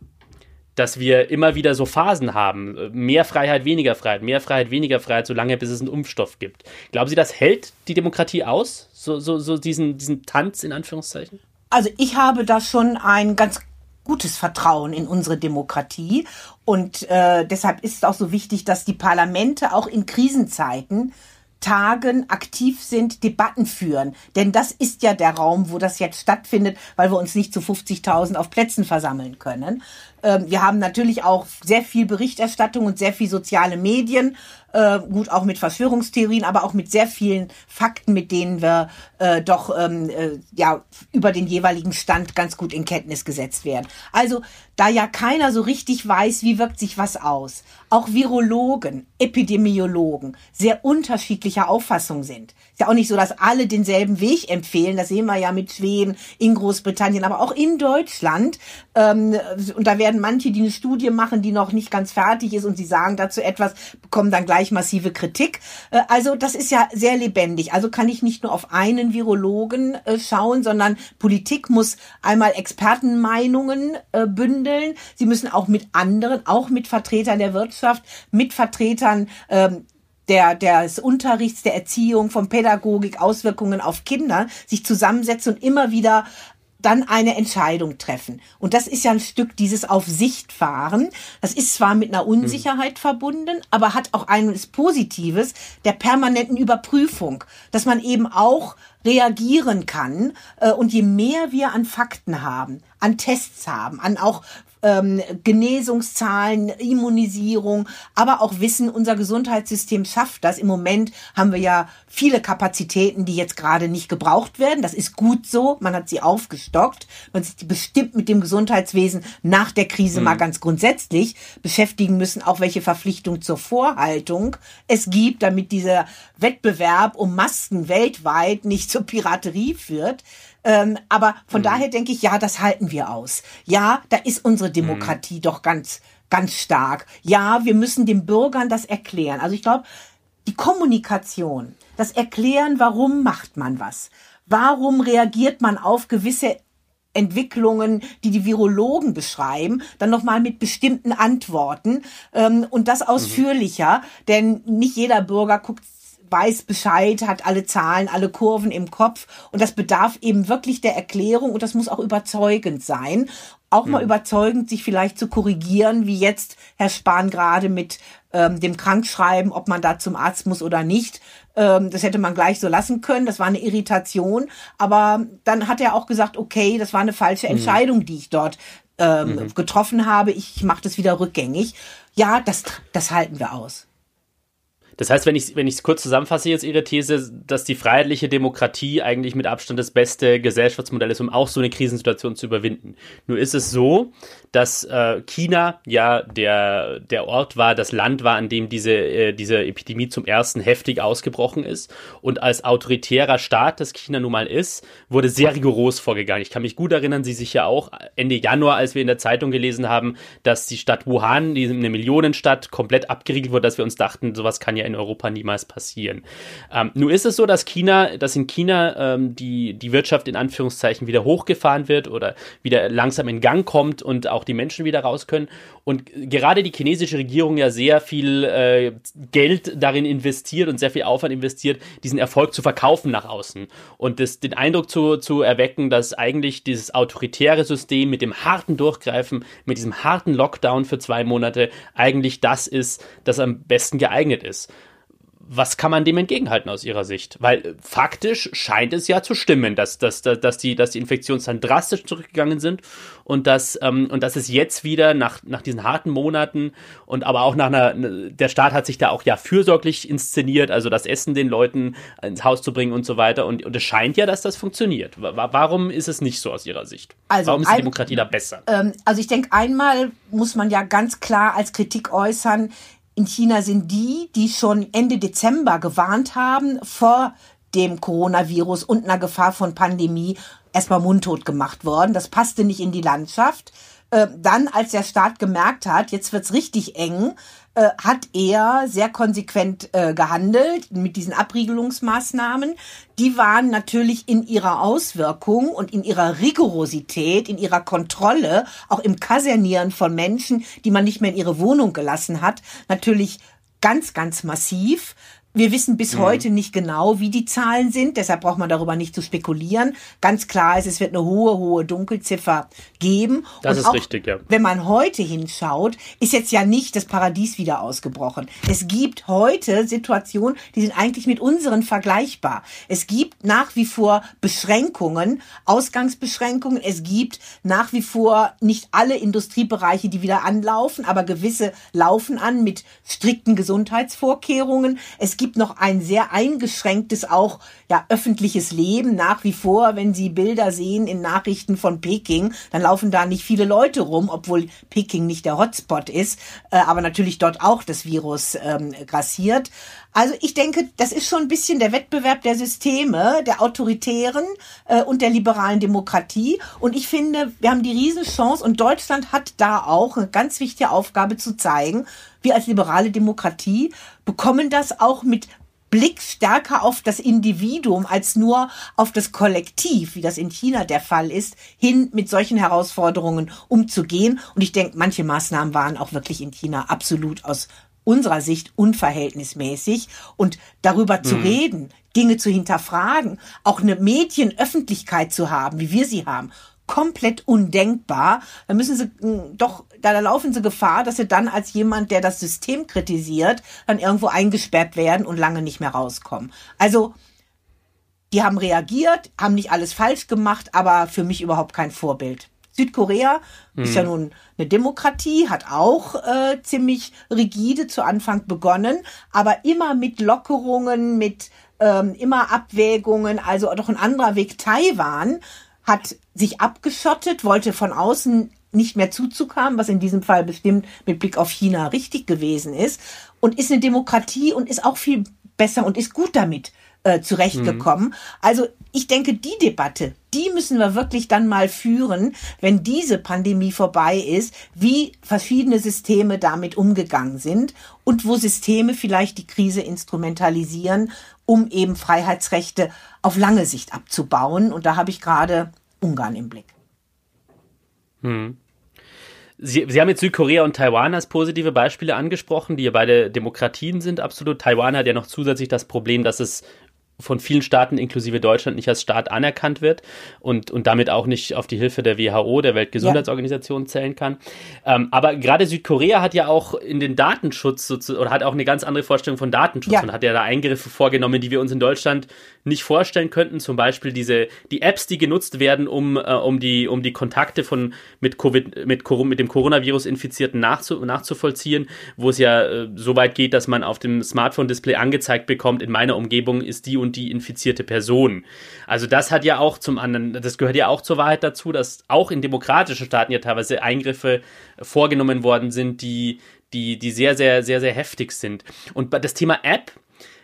dass wir immer wieder so Phasen haben. Mehr Freiheit, weniger Freiheit, mehr Freiheit, weniger Freiheit, solange bis es einen Impfstoff gibt. Glauben Sie, das hält die Demokratie aus? So, so, so diesen, diesen Tanz in Anführungszeichen? Also ich habe da schon ein ganz gutes Vertrauen in unsere Demokratie. Und äh, deshalb ist es auch so wichtig, dass die Parlamente auch in Krisenzeiten tagen, aktiv sind, Debatten führen. Denn das ist ja der Raum, wo das jetzt stattfindet, weil wir uns nicht zu 50.000 auf Plätzen versammeln können. Ähm, wir haben natürlich auch sehr viel Berichterstattung und sehr viel soziale Medien, äh, gut auch mit Verschwörungstheorien, aber auch mit sehr vielen Fakten, mit denen wir äh, doch ähm, äh, ja über den jeweiligen Stand ganz gut in Kenntnis gesetzt werden. Also da ja keiner so richtig weiß, wie wirkt sich was aus, auch Virologen, Epidemiologen sehr unterschiedlicher Auffassung sind. Ja auch nicht so, dass alle denselben Weg empfehlen. Das sehen wir ja mit Schweden, in Großbritannien, aber auch in Deutschland. Ähm, und da werden werden manche, die eine Studie machen, die noch nicht ganz fertig ist und sie sagen dazu etwas, bekommen dann gleich massive Kritik. Äh, also das ist ja sehr lebendig. Also kann ich nicht nur auf einen Virologen äh, schauen, sondern Politik muss einmal Expertenmeinungen äh, bündeln. Sie müssen auch mit anderen, auch mit Vertretern der Wirtschaft, mit Vertretern ähm, der, des Unterrichts, der Erziehung, von Pädagogik, Auswirkungen auf Kinder, sich zusammensetzen und immer wieder dann eine Entscheidung treffen. Und das ist ja ein Stück dieses auf Sicht fahren. Das ist zwar mit einer Unsicherheit mhm. verbunden, aber hat auch eines Positives der permanenten Überprüfung, dass man eben auch reagieren kann. Äh, und je mehr wir an Fakten haben, an Tests haben, an auch ähm, Genesungszahlen, Immunisierung, aber auch wissen, unser Gesundheitssystem schafft das. Im Moment haben wir ja viele Kapazitäten, die jetzt gerade nicht gebraucht werden. Das ist gut so. Man hat sie aufgestockt. Man sich bestimmt mit dem Gesundheitswesen nach der Krise mhm. mal ganz grundsätzlich beschäftigen müssen, auch welche Verpflichtung zur Vorhaltung es gibt, damit dieser Wettbewerb um Masken weltweit nicht zur Piraterie führt. Ähm, aber von mhm. daher denke ich, ja, das halten wir aus. Ja, da ist unsere mhm. Demokratie mhm. doch ganz, ganz stark. Ja, wir müssen den Bürgern das erklären. Also ich glaube, die Kommunikation, das Erklären, warum macht man was? Warum reagiert man auf gewisse Entwicklungen, die die Virologen beschreiben, dann nochmal mit bestimmten Antworten ähm, und das mhm. ausführlicher, mhm. denn nicht jeder Bürger guckt weiß Bescheid, hat alle Zahlen, alle Kurven im Kopf und das bedarf eben wirklich der Erklärung und das muss auch überzeugend sein. Auch mal mhm. überzeugend, sich vielleicht zu korrigieren, wie jetzt Herr Spahn gerade mit ähm, dem Krankschreiben, ob man da zum Arzt muss oder nicht. Ähm, das hätte man gleich so lassen können. Das war eine Irritation. Aber dann hat er auch gesagt, okay, das war eine falsche mhm. Entscheidung, die ich dort ähm, mhm. getroffen habe. Ich mache das wieder rückgängig. Ja, das, das halten wir aus. Das heißt, wenn ich es kurz zusammenfasse jetzt Ihre These, dass die freiheitliche Demokratie eigentlich mit Abstand das beste Gesellschaftsmodell ist, um auch so eine Krisensituation zu überwinden. Nur ist es so, dass äh, China ja der der Ort war, das Land war, an dem diese äh, diese Epidemie zum ersten heftig ausgebrochen ist und als autoritärer Staat, das China nun mal ist, wurde sehr rigoros vorgegangen. Ich kann mich gut erinnern, Sie sich ja auch Ende Januar, als wir in der Zeitung gelesen haben, dass die Stadt Wuhan, die eine Millionenstadt, komplett abgeriegelt wurde, dass wir uns dachten, sowas kann ja in Europa niemals passieren. Ähm, nun ist es so, dass China, dass in China ähm, die, die Wirtschaft in Anführungszeichen wieder hochgefahren wird oder wieder langsam in Gang kommt und auch die Menschen wieder raus können. Und gerade die chinesische Regierung ja sehr viel äh, Geld darin investiert und sehr viel Aufwand investiert, diesen Erfolg zu verkaufen nach außen. Und das, den Eindruck zu, zu erwecken, dass eigentlich dieses autoritäre System mit dem harten Durchgreifen, mit diesem harten Lockdown für zwei Monate eigentlich das ist, das am besten geeignet ist was kann man dem entgegenhalten aus Ihrer Sicht? Weil äh, faktisch scheint es ja zu stimmen, dass, dass, dass, dass, die, dass die Infektionszahlen drastisch zurückgegangen sind und dass, ähm, und dass es jetzt wieder nach, nach diesen harten Monaten und aber auch nach einer, ne, der Staat hat sich da auch ja fürsorglich inszeniert, also das Essen den Leuten ins Haus zu bringen und so weiter. Und, und es scheint ja, dass das funktioniert. Warum ist es nicht so aus Ihrer Sicht? Also Warum ist die ein, Demokratie da besser? Ähm, also ich denke, einmal muss man ja ganz klar als Kritik äußern, in China sind die, die schon Ende Dezember gewarnt haben vor dem Coronavirus und einer Gefahr von Pandemie erstmal mundtot gemacht worden. Das passte nicht in die Landschaft. Äh, dann, als der Staat gemerkt hat, jetzt wird's richtig eng, äh, hat er sehr konsequent äh, gehandelt mit diesen Abriegelungsmaßnahmen. Die waren natürlich in ihrer Auswirkung und in ihrer Rigorosität, in ihrer Kontrolle, auch im Kasernieren von Menschen, die man nicht mehr in ihre Wohnung gelassen hat, natürlich ganz, ganz massiv. Wir wissen bis mhm. heute nicht genau, wie die Zahlen sind, deshalb braucht man darüber nicht zu spekulieren. Ganz klar ist, es wird eine hohe, hohe Dunkelziffer geben. Das Und ist richtig, ja. Wenn man heute hinschaut, ist jetzt ja nicht das Paradies wieder ausgebrochen. Es gibt heute Situationen, die sind eigentlich mit unseren vergleichbar. Es gibt nach wie vor Beschränkungen, Ausgangsbeschränkungen. Es gibt nach wie vor nicht alle Industriebereiche, die wieder anlaufen, aber gewisse laufen an mit strikten Gesundheitsvorkehrungen. Es gibt noch ein sehr eingeschränktes auch ja öffentliches Leben nach wie vor. Wenn Sie Bilder sehen in Nachrichten von Peking, dann laufen da nicht viele Leute rum, obwohl Peking nicht der Hotspot ist, äh, aber natürlich dort auch das Virus ähm, grassiert. Also ich denke, das ist schon ein bisschen der Wettbewerb der Systeme, der autoritären äh, und der liberalen Demokratie. Und ich finde, wir haben die Riesenchance und Deutschland hat da auch eine ganz wichtige Aufgabe zu zeigen. Wir als liberale Demokratie bekommen das auch mit Blick stärker auf das Individuum als nur auf das Kollektiv, wie das in China der Fall ist, hin mit solchen Herausforderungen umzugehen. Und ich denke, manche Maßnahmen waren auch wirklich in China absolut aus unserer Sicht unverhältnismäßig. Und darüber zu mhm. reden, Dinge zu hinterfragen, auch eine Medienöffentlichkeit zu haben, wie wir sie haben, komplett undenkbar. Da müssen sie hm, doch, da laufen sie Gefahr, dass sie dann als jemand, der das System kritisiert, dann irgendwo eingesperrt werden und lange nicht mehr rauskommen. Also, die haben reagiert, haben nicht alles falsch gemacht, aber für mich überhaupt kein Vorbild. Südkorea mhm. ist ja nun eine Demokratie, hat auch äh, ziemlich rigide zu Anfang begonnen, aber immer mit Lockerungen, mit ähm, immer Abwägungen, also doch ein anderer Weg. Taiwan hat sich abgeschottet, wollte von außen nicht mehr zuzukommen, was in diesem Fall bestimmt mit Blick auf China richtig gewesen ist und ist eine Demokratie und ist auch viel besser und ist gut damit äh, zurechtgekommen. Mhm. Also ich denke, die Debatte, die müssen wir wirklich dann mal führen, wenn diese Pandemie vorbei ist, wie verschiedene Systeme damit umgegangen sind und wo Systeme vielleicht die Krise instrumentalisieren, um eben Freiheitsrechte auf lange Sicht abzubauen. Und da habe ich gerade Ungarn im Blick. Hm. Sie, Sie haben jetzt Südkorea und Taiwan als positive Beispiele angesprochen, die ja beide Demokratien sind, absolut. Taiwan hat ja noch zusätzlich das Problem, dass es von vielen Staaten inklusive Deutschland nicht als Staat anerkannt wird und, und damit auch nicht auf die Hilfe der WHO, der Weltgesundheitsorganisation, ja. zählen kann. Ähm, aber gerade Südkorea hat ja auch in den Datenschutz oder hat auch eine ganz andere Vorstellung von Datenschutz ja. und hat ja da Eingriffe vorgenommen, die wir uns in Deutschland nicht vorstellen könnten. Zum Beispiel diese die Apps, die genutzt werden, um, äh, um, die, um die Kontakte von mit Covid, mit, mit dem Coronavirus Infizierten nachzu, nachzuvollziehen, wo es ja äh, so weit geht, dass man auf dem Smartphone-Display angezeigt bekommt, in meiner Umgebung ist die und und die infizierte Person. Also das hat ja auch zum anderen, das gehört ja auch zur Wahrheit dazu, dass auch in demokratischen Staaten ja teilweise Eingriffe vorgenommen worden sind, die, die, die sehr, sehr, sehr, sehr heftig sind. Und das Thema App,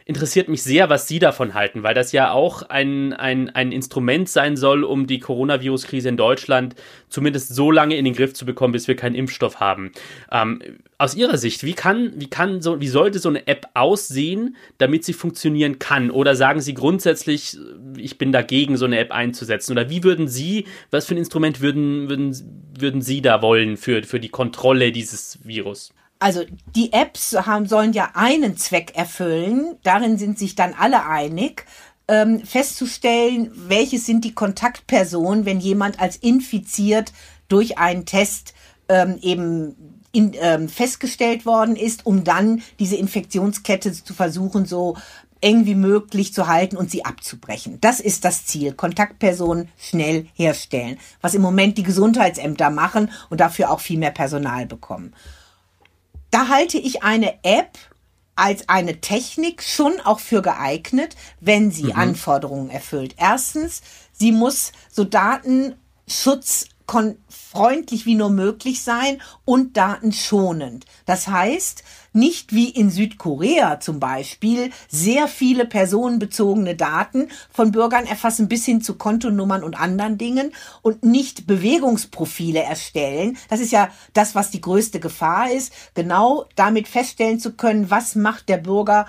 interessiert mich sehr, was Sie davon halten, weil das ja auch ein, ein, ein Instrument sein soll, um die Coronavirus-Krise in Deutschland zumindest so lange in den Griff zu bekommen, bis wir keinen Impfstoff haben. Ähm, aus Ihrer Sicht, wie kann, wie kann so, wie sollte so eine App aussehen, damit sie funktionieren kann? Oder sagen Sie grundsätzlich, ich bin dagegen, so eine App einzusetzen? Oder wie würden Sie, was für ein Instrument würden, würden, würden Sie da wollen für, für die Kontrolle dieses Virus? also die Apps haben, sollen ja einen Zweck erfüllen, darin sind sich dann alle einig, ähm, festzustellen, welches sind die Kontaktpersonen, wenn jemand als infiziert durch einen Test ähm, eben in, ähm, festgestellt worden ist, um dann diese Infektionskette zu versuchen, so eng wie möglich zu halten und sie abzubrechen. Das ist das Ziel. Kontaktpersonen schnell herstellen, was im Moment die Gesundheitsämter machen und dafür auch viel mehr Personal bekommen da halte ich eine App als eine Technik schon auch für geeignet, wenn sie mhm. Anforderungen erfüllt. Erstens, sie muss so Datenschutz freundlich wie nur möglich sein und datenschonend. Das heißt, nicht wie in Südkorea zum Beispiel sehr viele personenbezogene Daten von Bürgern erfassen bis hin zu Kontonummern und anderen Dingen und nicht Bewegungsprofile erstellen. Das ist ja das, was die größte Gefahr ist, genau damit feststellen zu können, was macht der Bürger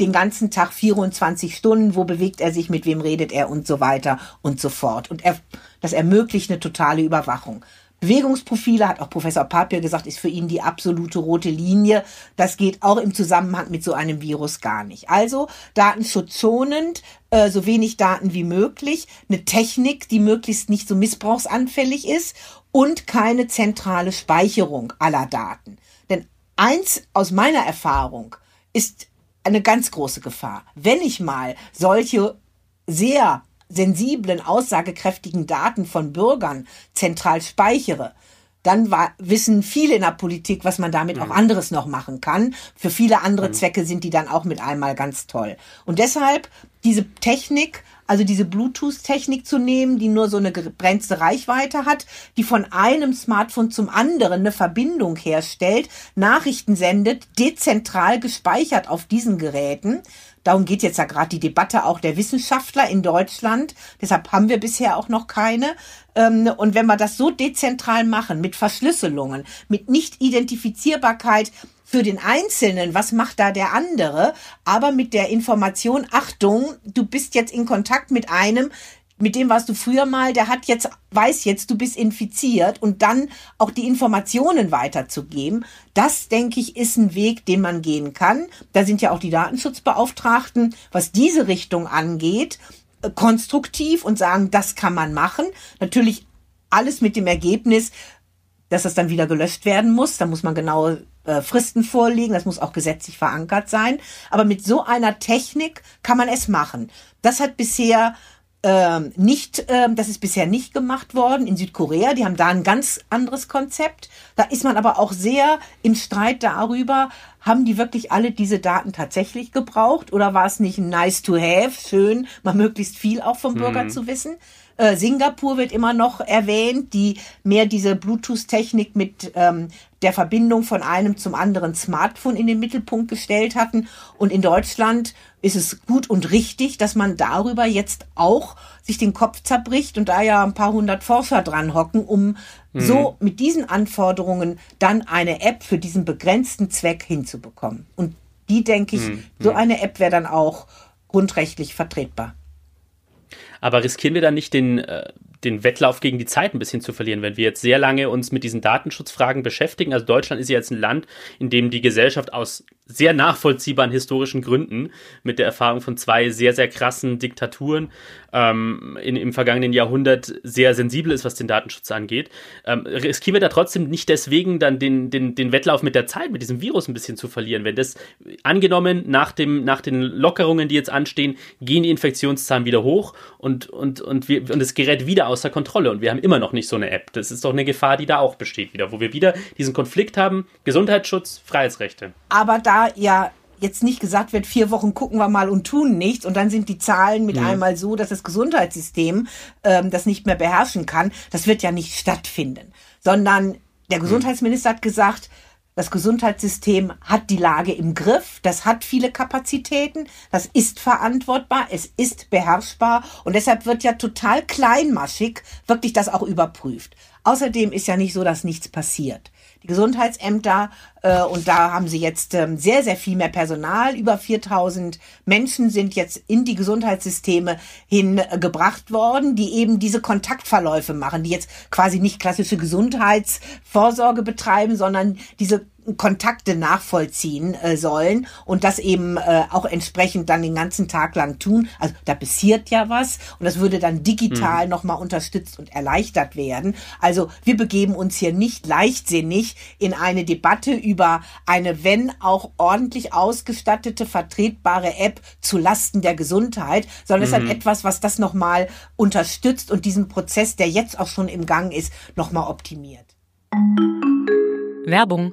den ganzen Tag 24 Stunden, wo bewegt er sich, mit wem redet er und so weiter und so fort. Und er, das ermöglicht eine totale Überwachung. Bewegungsprofile, hat auch Professor Papier gesagt, ist für ihn die absolute rote Linie. Das geht auch im Zusammenhang mit so einem Virus gar nicht. Also datenschutzschonend, äh, so wenig Daten wie möglich, eine Technik, die möglichst nicht so missbrauchsanfällig ist und keine zentrale Speicherung aller Daten. Denn eins aus meiner Erfahrung ist eine ganz große Gefahr. Wenn ich mal solche sehr sensiblen, aussagekräftigen Daten von Bürgern zentral speichere, dann war, wissen viele in der Politik, was man damit mhm. auch anderes noch machen kann. Für viele andere mhm. Zwecke sind die dann auch mit einmal ganz toll. Und deshalb diese Technik also diese Bluetooth-Technik zu nehmen, die nur so eine begrenzte Reichweite hat, die von einem Smartphone zum anderen eine Verbindung herstellt, Nachrichten sendet, dezentral gespeichert auf diesen Geräten. Darum geht jetzt ja gerade die Debatte auch der Wissenschaftler in Deutschland. Deshalb haben wir bisher auch noch keine. Ähm, und wenn wir das so dezentral machen, mit Verschlüsselungen, mit Nicht-Identifizierbarkeit für den Einzelnen, was macht da der andere, aber mit der Information, Achtung, du bist jetzt in Kontakt mit einem, mit dem warst du früher mal, der hat jetzt, weiß jetzt, du bist infiziert und dann auch die Informationen weiterzugeben. Das, denke ich, ist ein Weg, den man gehen kann. Da sind ja auch die Datenschutzbeauftragten, was diese Richtung angeht, äh, konstruktiv und sagen, das kann man machen. Natürlich alles mit dem Ergebnis, dass das dann wieder gelöscht werden muss. Da muss man genaue äh, Fristen vorlegen. Das muss auch gesetzlich verankert sein. Aber mit so einer Technik kann man es machen. Das hat bisher ähm, nicht, ähm, das ist bisher nicht gemacht worden in Südkorea. Die haben da ein ganz anderes Konzept. Da ist man aber auch sehr im Streit darüber, haben die wirklich alle diese Daten tatsächlich gebraucht oder war es nicht nice to have, schön, mal möglichst viel auch vom Bürger mhm. zu wissen? Äh, Singapur wird immer noch erwähnt, die mehr diese Bluetooth-Technik mit ähm, der Verbindung von einem zum anderen Smartphone in den Mittelpunkt gestellt hatten. Und in Deutschland ist es gut und richtig, dass man darüber jetzt auch sich den Kopf zerbricht und da ja ein paar hundert Forscher dran hocken, um mhm. so mit diesen Anforderungen dann eine App für diesen begrenzten Zweck hinzubekommen. Und die denke ich, mhm. so eine App wäre dann auch grundrechtlich vertretbar. Aber riskieren wir dann nicht den, äh, den Wettlauf gegen die Zeit ein bisschen zu verlieren, wenn wir jetzt sehr lange uns mit diesen Datenschutzfragen beschäftigen? Also Deutschland ist ja jetzt ein Land, in dem die Gesellschaft aus sehr nachvollziehbaren historischen Gründen mit der Erfahrung von zwei sehr, sehr krassen Diktaturen ähm, in, im vergangenen Jahrhundert sehr sensibel ist, was den Datenschutz angeht. Ähm, riskieren wir da trotzdem nicht deswegen dann den, den, den Wettlauf mit der Zeit, mit diesem Virus ein bisschen zu verlieren? Wenn das angenommen nach, dem, nach den Lockerungen, die jetzt anstehen, gehen die Infektionszahlen wieder hoch und, und, und, wir, und es gerät wieder außer Kontrolle und wir haben immer noch nicht so eine App. Das ist doch eine Gefahr, die da auch besteht wieder, wo wir wieder diesen Konflikt haben, Gesundheitsschutz, Freiheitsrechte. Aber da ja jetzt nicht gesagt wird, vier Wochen gucken wir mal und tun nichts und dann sind die Zahlen mit mhm. einmal so, dass das Gesundheitssystem ähm, das nicht mehr beherrschen kann, das wird ja nicht stattfinden. Sondern der mhm. Gesundheitsminister hat gesagt, das Gesundheitssystem hat die Lage im Griff, das hat viele Kapazitäten, das ist verantwortbar, es ist beherrschbar und deshalb wird ja total kleinmaschig wirklich das auch überprüft. Außerdem ist ja nicht so, dass nichts passiert die Gesundheitsämter äh, und da haben sie jetzt ähm, sehr, sehr viel mehr Personal. Über 4000 Menschen sind jetzt in die Gesundheitssysteme hingebracht worden, die eben diese Kontaktverläufe machen, die jetzt quasi nicht klassische Gesundheitsvorsorge betreiben, sondern diese Kontakte nachvollziehen äh, sollen und das eben äh, auch entsprechend dann den ganzen Tag lang tun. Also da passiert ja was und das würde dann digital mhm. nochmal unterstützt und erleichtert werden. Also wir begeben uns hier nicht leichtsinnig in eine Debatte über eine, wenn auch ordentlich ausgestattete, vertretbare App zu Lasten der Gesundheit, sondern mhm. es ist halt etwas, was das nochmal unterstützt und diesen Prozess, der jetzt auch schon im Gang ist, nochmal optimiert. Werbung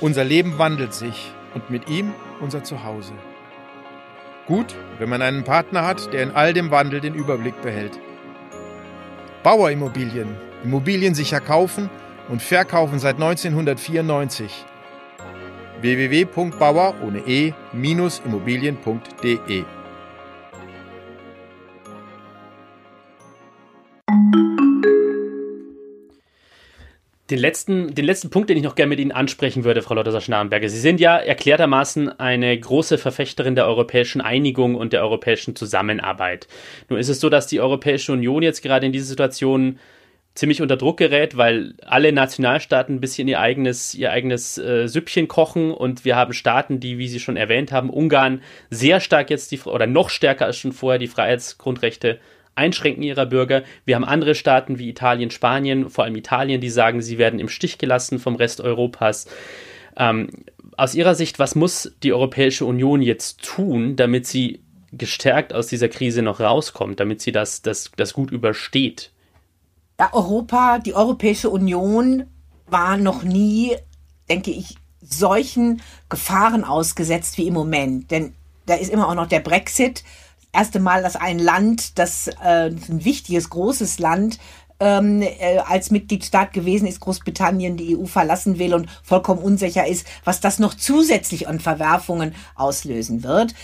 Unser Leben wandelt sich und mit ihm unser Zuhause. Gut, wenn man einen Partner hat, der in all dem Wandel den Überblick behält. Bauerimmobilien. Immobilien sicher kaufen und verkaufen seit 1994. www.bauer ohne e-immobilien.de Den letzten, den letzten Punkt, den ich noch gerne mit Ihnen ansprechen würde, Frau Lotteser-Schnarrenberger. Sie sind ja erklärtermaßen eine große Verfechterin der europäischen Einigung und der europäischen Zusammenarbeit. Nun ist es so, dass die Europäische Union jetzt gerade in dieser Situation ziemlich unter Druck gerät, weil alle Nationalstaaten ein bisschen ihr eigenes, ihr eigenes äh, Süppchen kochen und wir haben Staaten, die, wie Sie schon erwähnt haben, Ungarn sehr stark jetzt die, oder noch stärker als schon vorher die Freiheitsgrundrechte einschränken ihrer Bürger. Wir haben andere Staaten wie Italien, Spanien, vor allem Italien, die sagen, sie werden im Stich gelassen vom Rest Europas. Ähm, aus Ihrer Sicht, was muss die Europäische Union jetzt tun, damit sie gestärkt aus dieser Krise noch rauskommt, damit sie das, das, das gut übersteht? Ja, Europa, die Europäische Union war noch nie, denke ich, solchen Gefahren ausgesetzt wie im Moment. Denn da ist immer auch noch der Brexit. Erste Mal, dass ein Land, das äh, ein wichtiges, großes Land, ähm, äh, als Mitgliedstaat gewesen ist, Großbritannien die EU verlassen will und vollkommen unsicher ist, was das noch zusätzlich an Verwerfungen auslösen wird.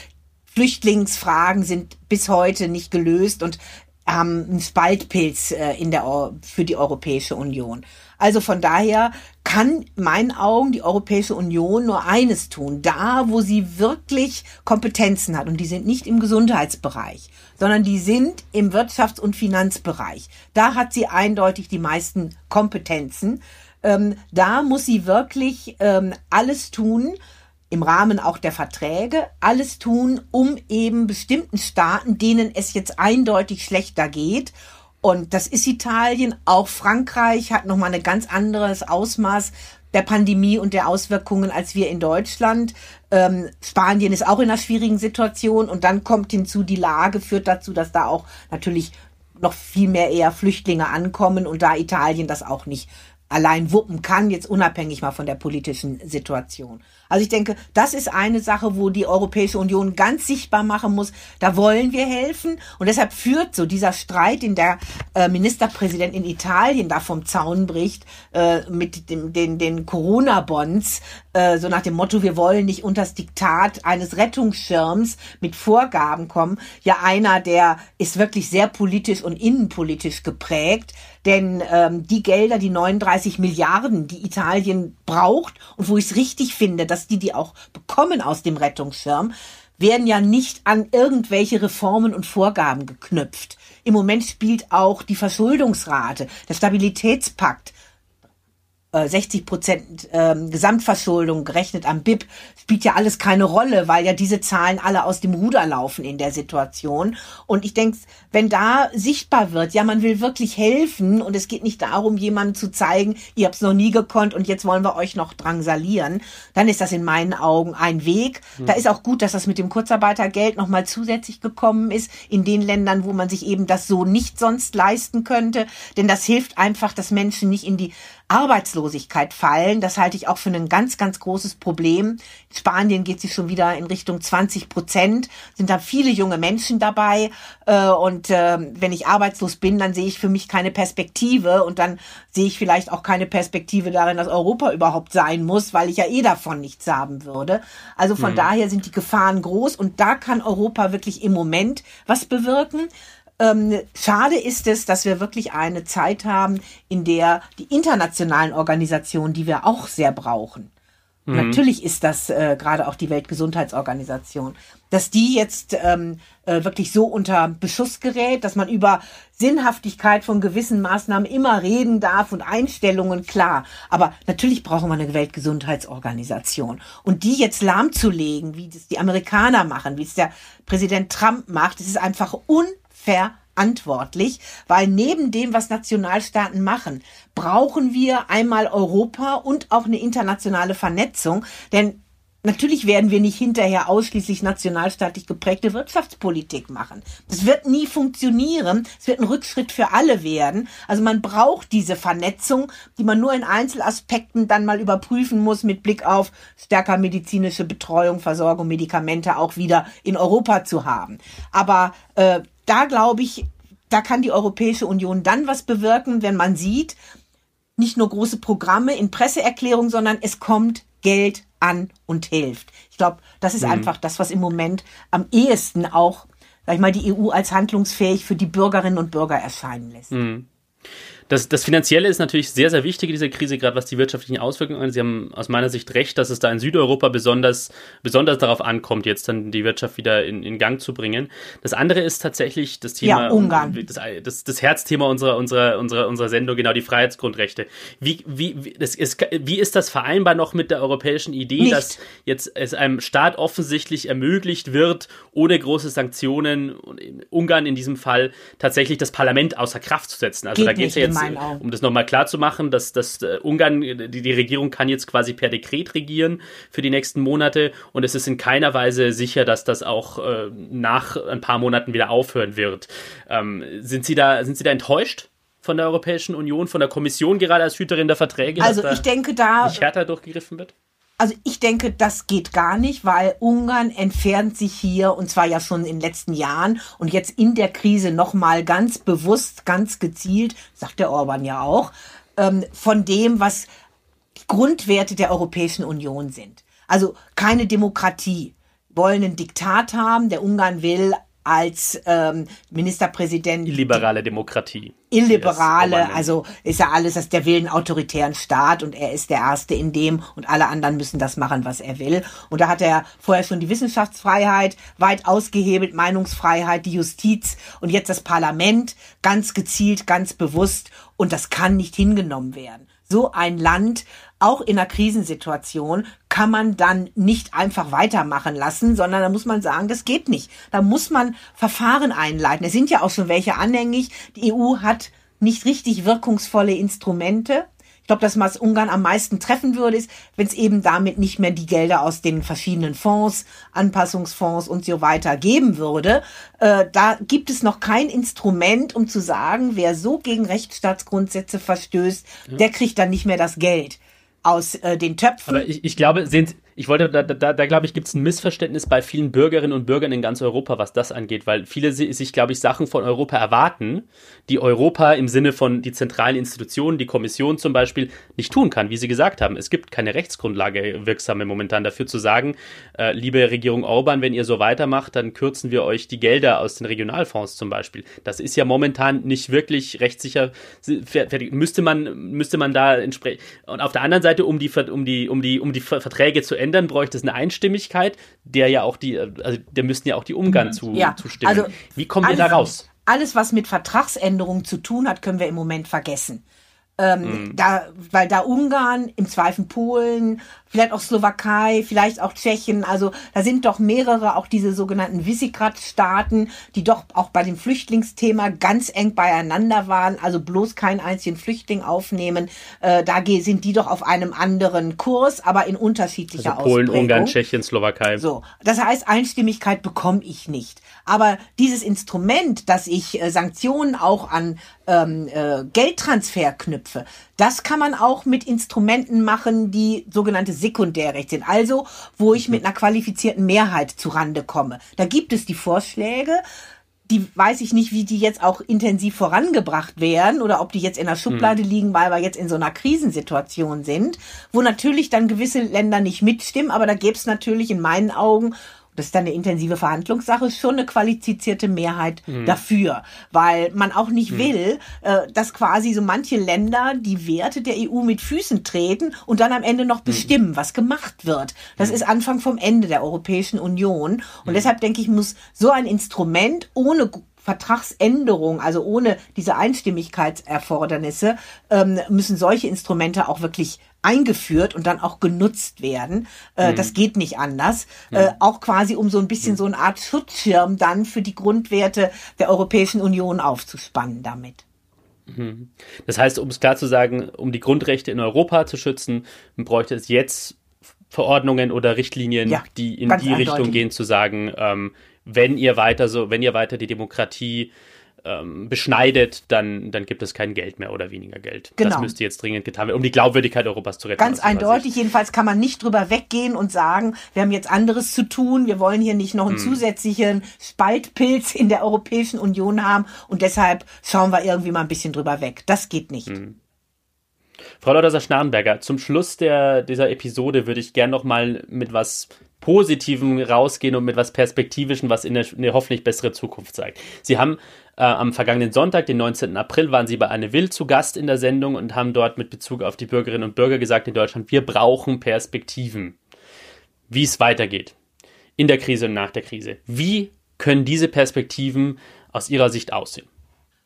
Flüchtlingsfragen sind bis heute nicht gelöst und haben einen Spaltpilz äh, in der, für die Europäische Union. Also von daher kann in meinen Augen die Europäische Union nur eines tun, da wo sie wirklich Kompetenzen hat und die sind nicht im Gesundheitsbereich, sondern die sind im Wirtschafts- und Finanzbereich. Da hat sie eindeutig die meisten Kompetenzen. Ähm, da muss sie wirklich ähm, alles tun, im Rahmen auch der Verträge alles tun, um eben bestimmten Staaten, denen es jetzt eindeutig schlechter geht, und das ist Italien, auch Frankreich hat nochmal ein ganz anderes Ausmaß der Pandemie und der Auswirkungen als wir in Deutschland. Ähm, Spanien ist auch in einer schwierigen Situation und dann kommt hinzu, die Lage führt dazu, dass da auch natürlich noch viel mehr eher Flüchtlinge ankommen und da Italien das auch nicht allein wuppen kann, jetzt unabhängig mal von der politischen Situation. Also ich denke, das ist eine Sache, wo die Europäische Union ganz sichtbar machen muss, da wollen wir helfen. Und deshalb führt so dieser Streit, den der äh, Ministerpräsident in Italien da vom Zaun bricht, äh, mit den, den Corona-Bonds, äh, so nach dem Motto, wir wollen nicht unter das Diktat eines Rettungsschirms mit Vorgaben kommen. Ja, einer, der ist wirklich sehr politisch und innenpolitisch geprägt. Denn ähm, die Gelder, die 39 Milliarden, die Italien braucht und wo ich es richtig finde, dass die die auch bekommen aus dem Rettungsschirm, werden ja nicht an irgendwelche Reformen und Vorgaben geknüpft. Im Moment spielt auch die Verschuldungsrate, der Stabilitätspakt 60 äh, Prozent ähm, Gesamtverschuldung gerechnet am BIP, spielt ja alles keine Rolle, weil ja diese Zahlen alle aus dem Ruder laufen in der Situation. Und ich denke, wenn da sichtbar wird, ja, man will wirklich helfen und es geht nicht darum, jemandem zu zeigen, ihr habt es noch nie gekonnt und jetzt wollen wir euch noch drangsalieren, dann ist das in meinen Augen ein Weg. Hm. Da ist auch gut, dass das mit dem Kurzarbeitergeld nochmal zusätzlich gekommen ist in den Ländern, wo man sich eben das so nicht sonst leisten könnte. Denn das hilft einfach, dass Menschen nicht in die Arbeitslosigkeit fallen. Das halte ich auch für ein ganz, ganz großes Problem. In Spanien geht sie schon wieder in Richtung 20 Prozent. Sind da viele junge Menschen dabei. Äh, und äh, wenn ich arbeitslos bin, dann sehe ich für mich keine Perspektive. Und dann sehe ich vielleicht auch keine Perspektive darin, dass Europa überhaupt sein muss, weil ich ja eh davon nichts haben würde. Also von mhm. daher sind die Gefahren groß. Und da kann Europa wirklich im Moment was bewirken. Ähm, schade ist es, dass wir wirklich eine Zeit haben, in der die internationalen Organisationen, die wir auch sehr brauchen, mhm. natürlich ist das äh, gerade auch die Weltgesundheitsorganisation, dass die jetzt ähm, äh, wirklich so unter Beschuss gerät, dass man über Sinnhaftigkeit von gewissen Maßnahmen immer reden darf und Einstellungen, klar. Aber natürlich brauchen wir eine Weltgesundheitsorganisation. Und die jetzt lahmzulegen, wie das die Amerikaner machen, wie es der Präsident Trump macht, das ist einfach un verantwortlich, weil neben dem, was Nationalstaaten machen, brauchen wir einmal Europa und auch eine internationale Vernetzung, denn Natürlich werden wir nicht hinterher ausschließlich nationalstaatlich geprägte Wirtschaftspolitik machen. Das wird nie funktionieren. Es wird ein Rückschritt für alle werden. Also man braucht diese Vernetzung, die man nur in Einzelaspekten dann mal überprüfen muss mit Blick auf stärker medizinische Betreuung, Versorgung, Medikamente auch wieder in Europa zu haben. Aber äh, da glaube ich, da kann die Europäische Union dann was bewirken, wenn man sieht, nicht nur große Programme in Presseerklärungen, sondern es kommt Geld an und hilft. Ich glaube, das ist mhm. einfach das, was im Moment am ehesten auch, sag ich mal, die EU als handlungsfähig für die Bürgerinnen und Bürger erscheinen lässt. Mhm. Das, das Finanzielle ist natürlich sehr, sehr wichtig in dieser Krise, gerade was die wirtschaftlichen Auswirkungen angeht. Sie haben aus meiner Sicht recht, dass es da in Südeuropa besonders, besonders darauf ankommt, jetzt dann die Wirtschaft wieder in, in Gang zu bringen. Das andere ist tatsächlich das Thema, ja, Ungarn. Das, das, das Herzthema unserer, unserer, unserer, unserer Sendung, genau die Freiheitsgrundrechte. Wie, wie, wie, das ist, wie ist das vereinbar noch mit der europäischen Idee, Nicht. dass jetzt es einem Staat offensichtlich ermöglicht wird, ohne große Sanktionen, in Ungarn in diesem Fall, tatsächlich das Parlament außer Kraft zu setzen? Also Geht da geht es ja jetzt meinen Augen. um das nochmal klar zu machen, dass, dass äh, Ungarn, die, die Regierung kann jetzt quasi per Dekret regieren für die nächsten Monate und es ist in keiner Weise sicher, dass das auch äh, nach ein paar Monaten wieder aufhören wird. Ähm, sind, Sie da, sind Sie da enttäuscht? Von der Europäischen Union, von der Kommission gerade als Hüterin der Verträge, Also dass ich da denke da, nicht härter durchgegriffen wird? Also ich denke, das geht gar nicht, weil Ungarn entfernt sich hier und zwar ja schon in den letzten Jahren und jetzt in der Krise nochmal ganz bewusst, ganz gezielt, sagt der Orban ja auch, ähm, von dem, was die Grundwerte der Europäischen Union sind. Also keine Demokratie, wollen einen Diktat haben, der Ungarn will als ähm, Ministerpräsident Illiberale Demokratie. illiberale, also ist ja alles, dass der will einen autoritären Staat und er ist der Erste in dem und alle anderen müssen das machen, was er will. Und da hat er vorher schon die Wissenschaftsfreiheit weit ausgehebelt, Meinungsfreiheit, die Justiz und jetzt das Parlament ganz gezielt, ganz bewusst und das kann nicht hingenommen werden. So ein Land, auch in einer Krisensituation, kann man dann nicht einfach weitermachen lassen, sondern da muss man sagen, das geht nicht. Da muss man Verfahren einleiten. Es sind ja auch schon welche anhängig. Die EU hat nicht richtig wirkungsvolle Instrumente. Ich glaube, das, was Ungarn am meisten treffen würde, ist, wenn es eben damit nicht mehr die Gelder aus den verschiedenen Fonds, Anpassungsfonds und so weiter geben würde. Äh, da gibt es noch kein Instrument, um zu sagen, wer so gegen Rechtsstaatsgrundsätze verstößt, der kriegt dann nicht mehr das Geld aus äh, den Töpfen. Aber ich, ich glaube, sehen Sie, ich wollte, da, da, da glaube ich, gibt es ein Missverständnis bei vielen Bürgerinnen und Bürgern in ganz Europa, was das angeht, weil viele si- sich, glaube ich, Sachen von Europa erwarten, die Europa im Sinne von die zentralen Institutionen, die Kommission zum Beispiel, nicht tun kann, wie Sie gesagt haben. Es gibt keine Rechtsgrundlage wirksame momentan dafür zu sagen, äh, liebe Regierung Orban, wenn ihr so weitermacht, dann kürzen wir euch die Gelder aus den Regionalfonds zum Beispiel. Das ist ja momentan nicht wirklich rechtssicher. Müsste man, müsste man da entsprechend. Und auf der anderen Seite, um die, um die, um die, um die Ver- Verträge zu ändern, bräuchte es eine Einstimmigkeit, der ja auch die, also der müssten ja auch die Ungarn zu, Ja, zustimmen. also Wie kommen wir da raus? Alles, was mit Vertragsänderungen zu tun hat, können wir im Moment vergessen. Ähm, da, weil da Ungarn, im Zweifel Polen, vielleicht auch Slowakei, vielleicht auch Tschechien, also da sind doch mehrere, auch diese sogenannten Visegrad-Staaten, die doch auch bei dem Flüchtlingsthema ganz eng beieinander waren, also bloß keinen einzigen Flüchtling aufnehmen. Äh, da sind die doch auf einem anderen Kurs, aber in unterschiedlicher Also Polen, Ausprägung. Ungarn, Tschechien, Slowakei. So, das heißt, Einstimmigkeit bekomme ich nicht. Aber dieses Instrument, dass ich äh, Sanktionen auch an ähm, äh, Geldtransfer knüpfe, das kann man auch mit Instrumenten machen, die sogenannte Sekundärrecht sind. Also, wo ich mit einer qualifizierten Mehrheit zurande komme. Da gibt es die Vorschläge. Die weiß ich nicht, wie die jetzt auch intensiv vorangebracht werden oder ob die jetzt in der Schublade liegen, weil wir jetzt in so einer Krisensituation sind, wo natürlich dann gewisse Länder nicht mitstimmen, aber da gäbe es natürlich in meinen Augen das ist dann eine intensive Verhandlungssache, schon eine qualifizierte Mehrheit dafür, weil man auch nicht will, äh, dass quasi so manche Länder die Werte der EU mit Füßen treten und dann am Ende noch bestimmen, was gemacht wird. Das ist Anfang vom Ende der Europäischen Union. Und deshalb denke ich, muss so ein Instrument ohne Vertragsänderung, also ohne diese Einstimmigkeitserfordernisse, ähm, müssen solche Instrumente auch wirklich eingeführt und dann auch genutzt werden. Äh, Das geht nicht anders. Äh, auch quasi, um so ein bisschen so eine Art Schutzschirm dann für die Grundwerte der Europäischen Union aufzuspannen damit. Das heißt, um es klar zu sagen, um die Grundrechte in Europa zu schützen, bräuchte es jetzt Verordnungen oder Richtlinien, Ja, die in die Richtung eindeutig. gehen, zu sagen, ähm, wenn ihr weiter so, wenn ihr weiter die Demokratie ähm, beschneidet, dann, dann gibt es kein Geld mehr oder weniger Geld. Das Genau. müsste jetzt dringend getan werden, um die Glaubwürdigkeit Europas zu retten. Ganz eindeutig. Jedenfalls kann man nicht drüber weggehen und sagen, wir haben jetzt anderes zu tun. Wir wollen hier nicht noch einen zusätzlichen Spaltpilz in der Europäischen Union haben und deshalb schauen wir irgendwie mal ein bisschen drüber weg. Das geht nicht. Frau Lauter-Schnarrenberger, zum Schluss der, dieser Episode würde ich gern noch mal mit was Positivem rausgehen und mit was Perspektivischen, was in eine hoffentlich bessere Zukunft zeigt. Sie haben Äh, am vergangenen Sonntag, den 19. April, waren Sie bei Anne Will zu Gast in der Sendung und haben dort mit Bezug auf die Bürgerinnen und Bürger gesagt in Deutschland, wir brauchen Perspektiven, wie es weitergeht in der Krise und nach der Krise. Wie können diese Perspektiven aus Ihrer Sicht aussehen?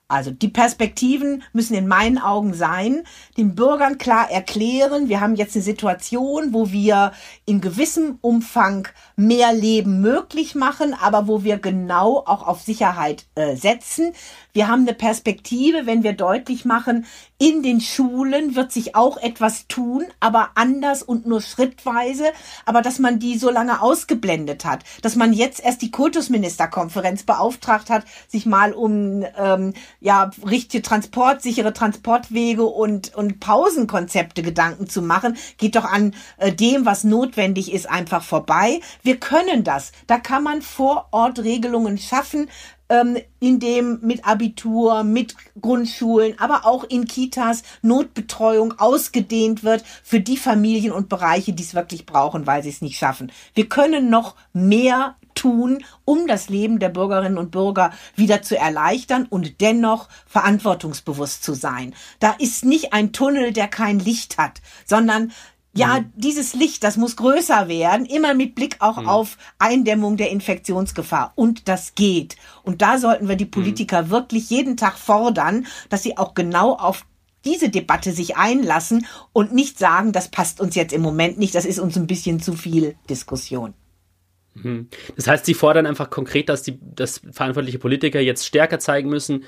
Also die Perspektiven müssen in meinen Augen sein, den Bürgern klar erklären, wir haben jetzt eine Situation, wo wir in gewissem Umfang mehr Leben möglich machen, aber wo wir genau auch auf Sicherheit äh, setzen. Wir haben eine Perspektive, wenn wir deutlich machen, in den Schulen wird sich auch etwas tun, aber anders und nur schrittweise, aber dass man die so lange ausgeblendet hat, dass man jetzt erst die Kultusministerkonferenz beauftragt hat, sich mal um ähm, ja richtige Transport, sichere Transportwege und und Pausenkonzepte Gedanken zu machen, geht doch an äh, dem, was notwendig ist, einfach vorbei. Wir können das. Da kann man vor Ort Regelungen schaffen, ähm, in dem mit Abitur, mit Grundschulen, aber auch in Kitas Notbetreuung ausgedehnt wird für die Familien und Bereiche, die es wirklich brauchen, weil sie es nicht schaffen. Wir können noch mehr tun, um das Leben der Bürgerinnen und Bürger wieder zu erleichtern und dennoch verantwortungsbewusst zu sein. Da ist nicht ein Tunnel, der kein Licht hat, sondern ja, mhm. dieses Licht, das muss größer werden, immer mit Blick auch mhm. auf Eindämmung der Infektionsgefahr. Und das geht. Und da sollten wir die mhm. Politiker mhm. wirklich jeden Tag fordern, dass sie auch genau auf diese Debatte sich einlassen und nicht sagen, das passt uns jetzt im Moment nicht, das ist uns ein bisschen zu viel Diskussion. Mhm. Das heißt, Sie fordern einfach konkret, dass die dass verantwortliche Politiker jetzt stärker zeigen müssen,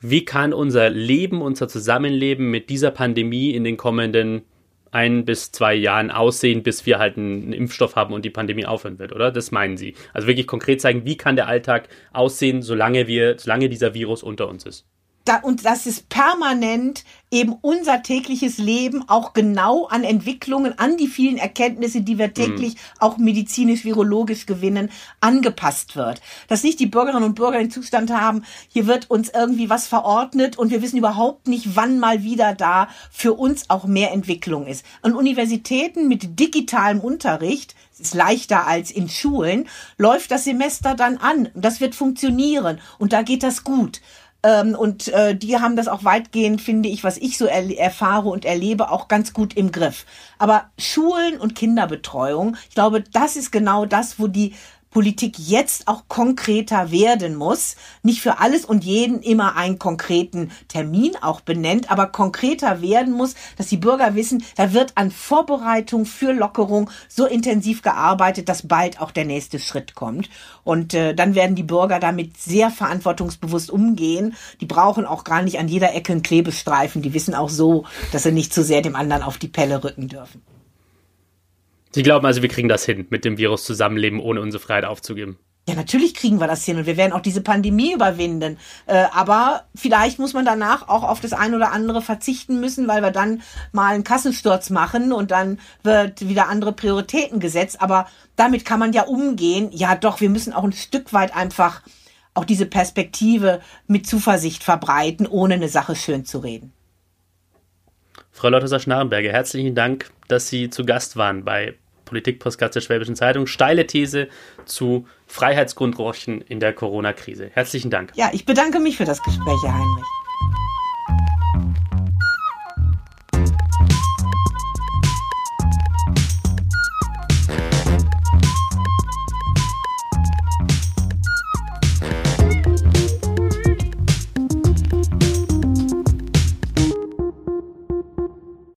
wie kann unser Leben, unser Zusammenleben mit dieser Pandemie in den kommenden ein bis zwei Jahren aussehen, bis wir halt einen Impfstoff haben und die Pandemie aufhören wird, oder? Das meinen Sie. Also wirklich konkret zeigen, wie kann der Alltag aussehen, solange wir, solange dieser Virus unter uns ist da, und das ist permanent eben unser tägliches Leben auch genau an Entwicklungen, an die vielen Erkenntnisse, die wir täglich mhm. auch medizinisch, virologisch gewinnen, angepasst wird. Dass nicht die Bürgerinnen und Bürger den Zustand haben, hier wird uns irgendwie was verordnet und wir wissen überhaupt nicht, wann mal wieder da für uns auch mehr Entwicklung ist. An Universitäten mit digitalem Unterricht ist leichter als in Schulen, läuft das Semester dann an. Das wird funktionieren und da geht das gut. Ähm, und äh, die haben das auch weitgehend, finde ich, was ich so er erfahre und erlebe, auch ganz gut im Griff. Aber Schulen und Kinderbetreuung, ich glaube, das ist genau das, wo die Politik jetzt auch konkreter werden muss. Nicht für alles und jeden immer einen konkreten Termin auch benennt, aber konkreter werden muss, dass die Bürger wissen, da wird an Vorbereitung für Lockerung so intensiv gearbeitet, dass bald auch der nächste Schritt kommt. Und äh, dann werden die Bürger damit sehr verantwortungsbewusst umgehen. Die brauchen auch gar nicht an jeder Ecke einen Klebestreifen. Die wissen auch so, dass sie nicht zu sehr dem anderen auf die Pelle rücken dürfen. Sie glauben also, wir kriegen das hin, mit dem Virus zusammenleben, ohne unsere Freiheit aufzugeben. Ja, natürlich kriegen wir das hin und wir werden auch diese Pandemie überwinden. Äh, aber vielleicht muss man danach auch auf das ein oder andere verzichten müssen, weil wir dann mal einen Kassensturz machen und dann wird wieder andere Prioritäten gesetzt. Aber damit kann man ja umgehen. Ja, doch, wir müssen auch ein Stück weit einfach auch diese Perspektive mit Zuversicht verbreiten, ohne eine Sache schön zu reden. Frau Lotteser-Schnarrenberger, herzlichen Dank, dass Sie zu Gast waren bei Politik-Podcast der Schwäbischen Zeitung. Steile These zu Freiheitsgrundrechten in der Corona-Krise. Herzlichen Dank. Ja, ich bedanke mich für das Gespräch, Herr Heinrich.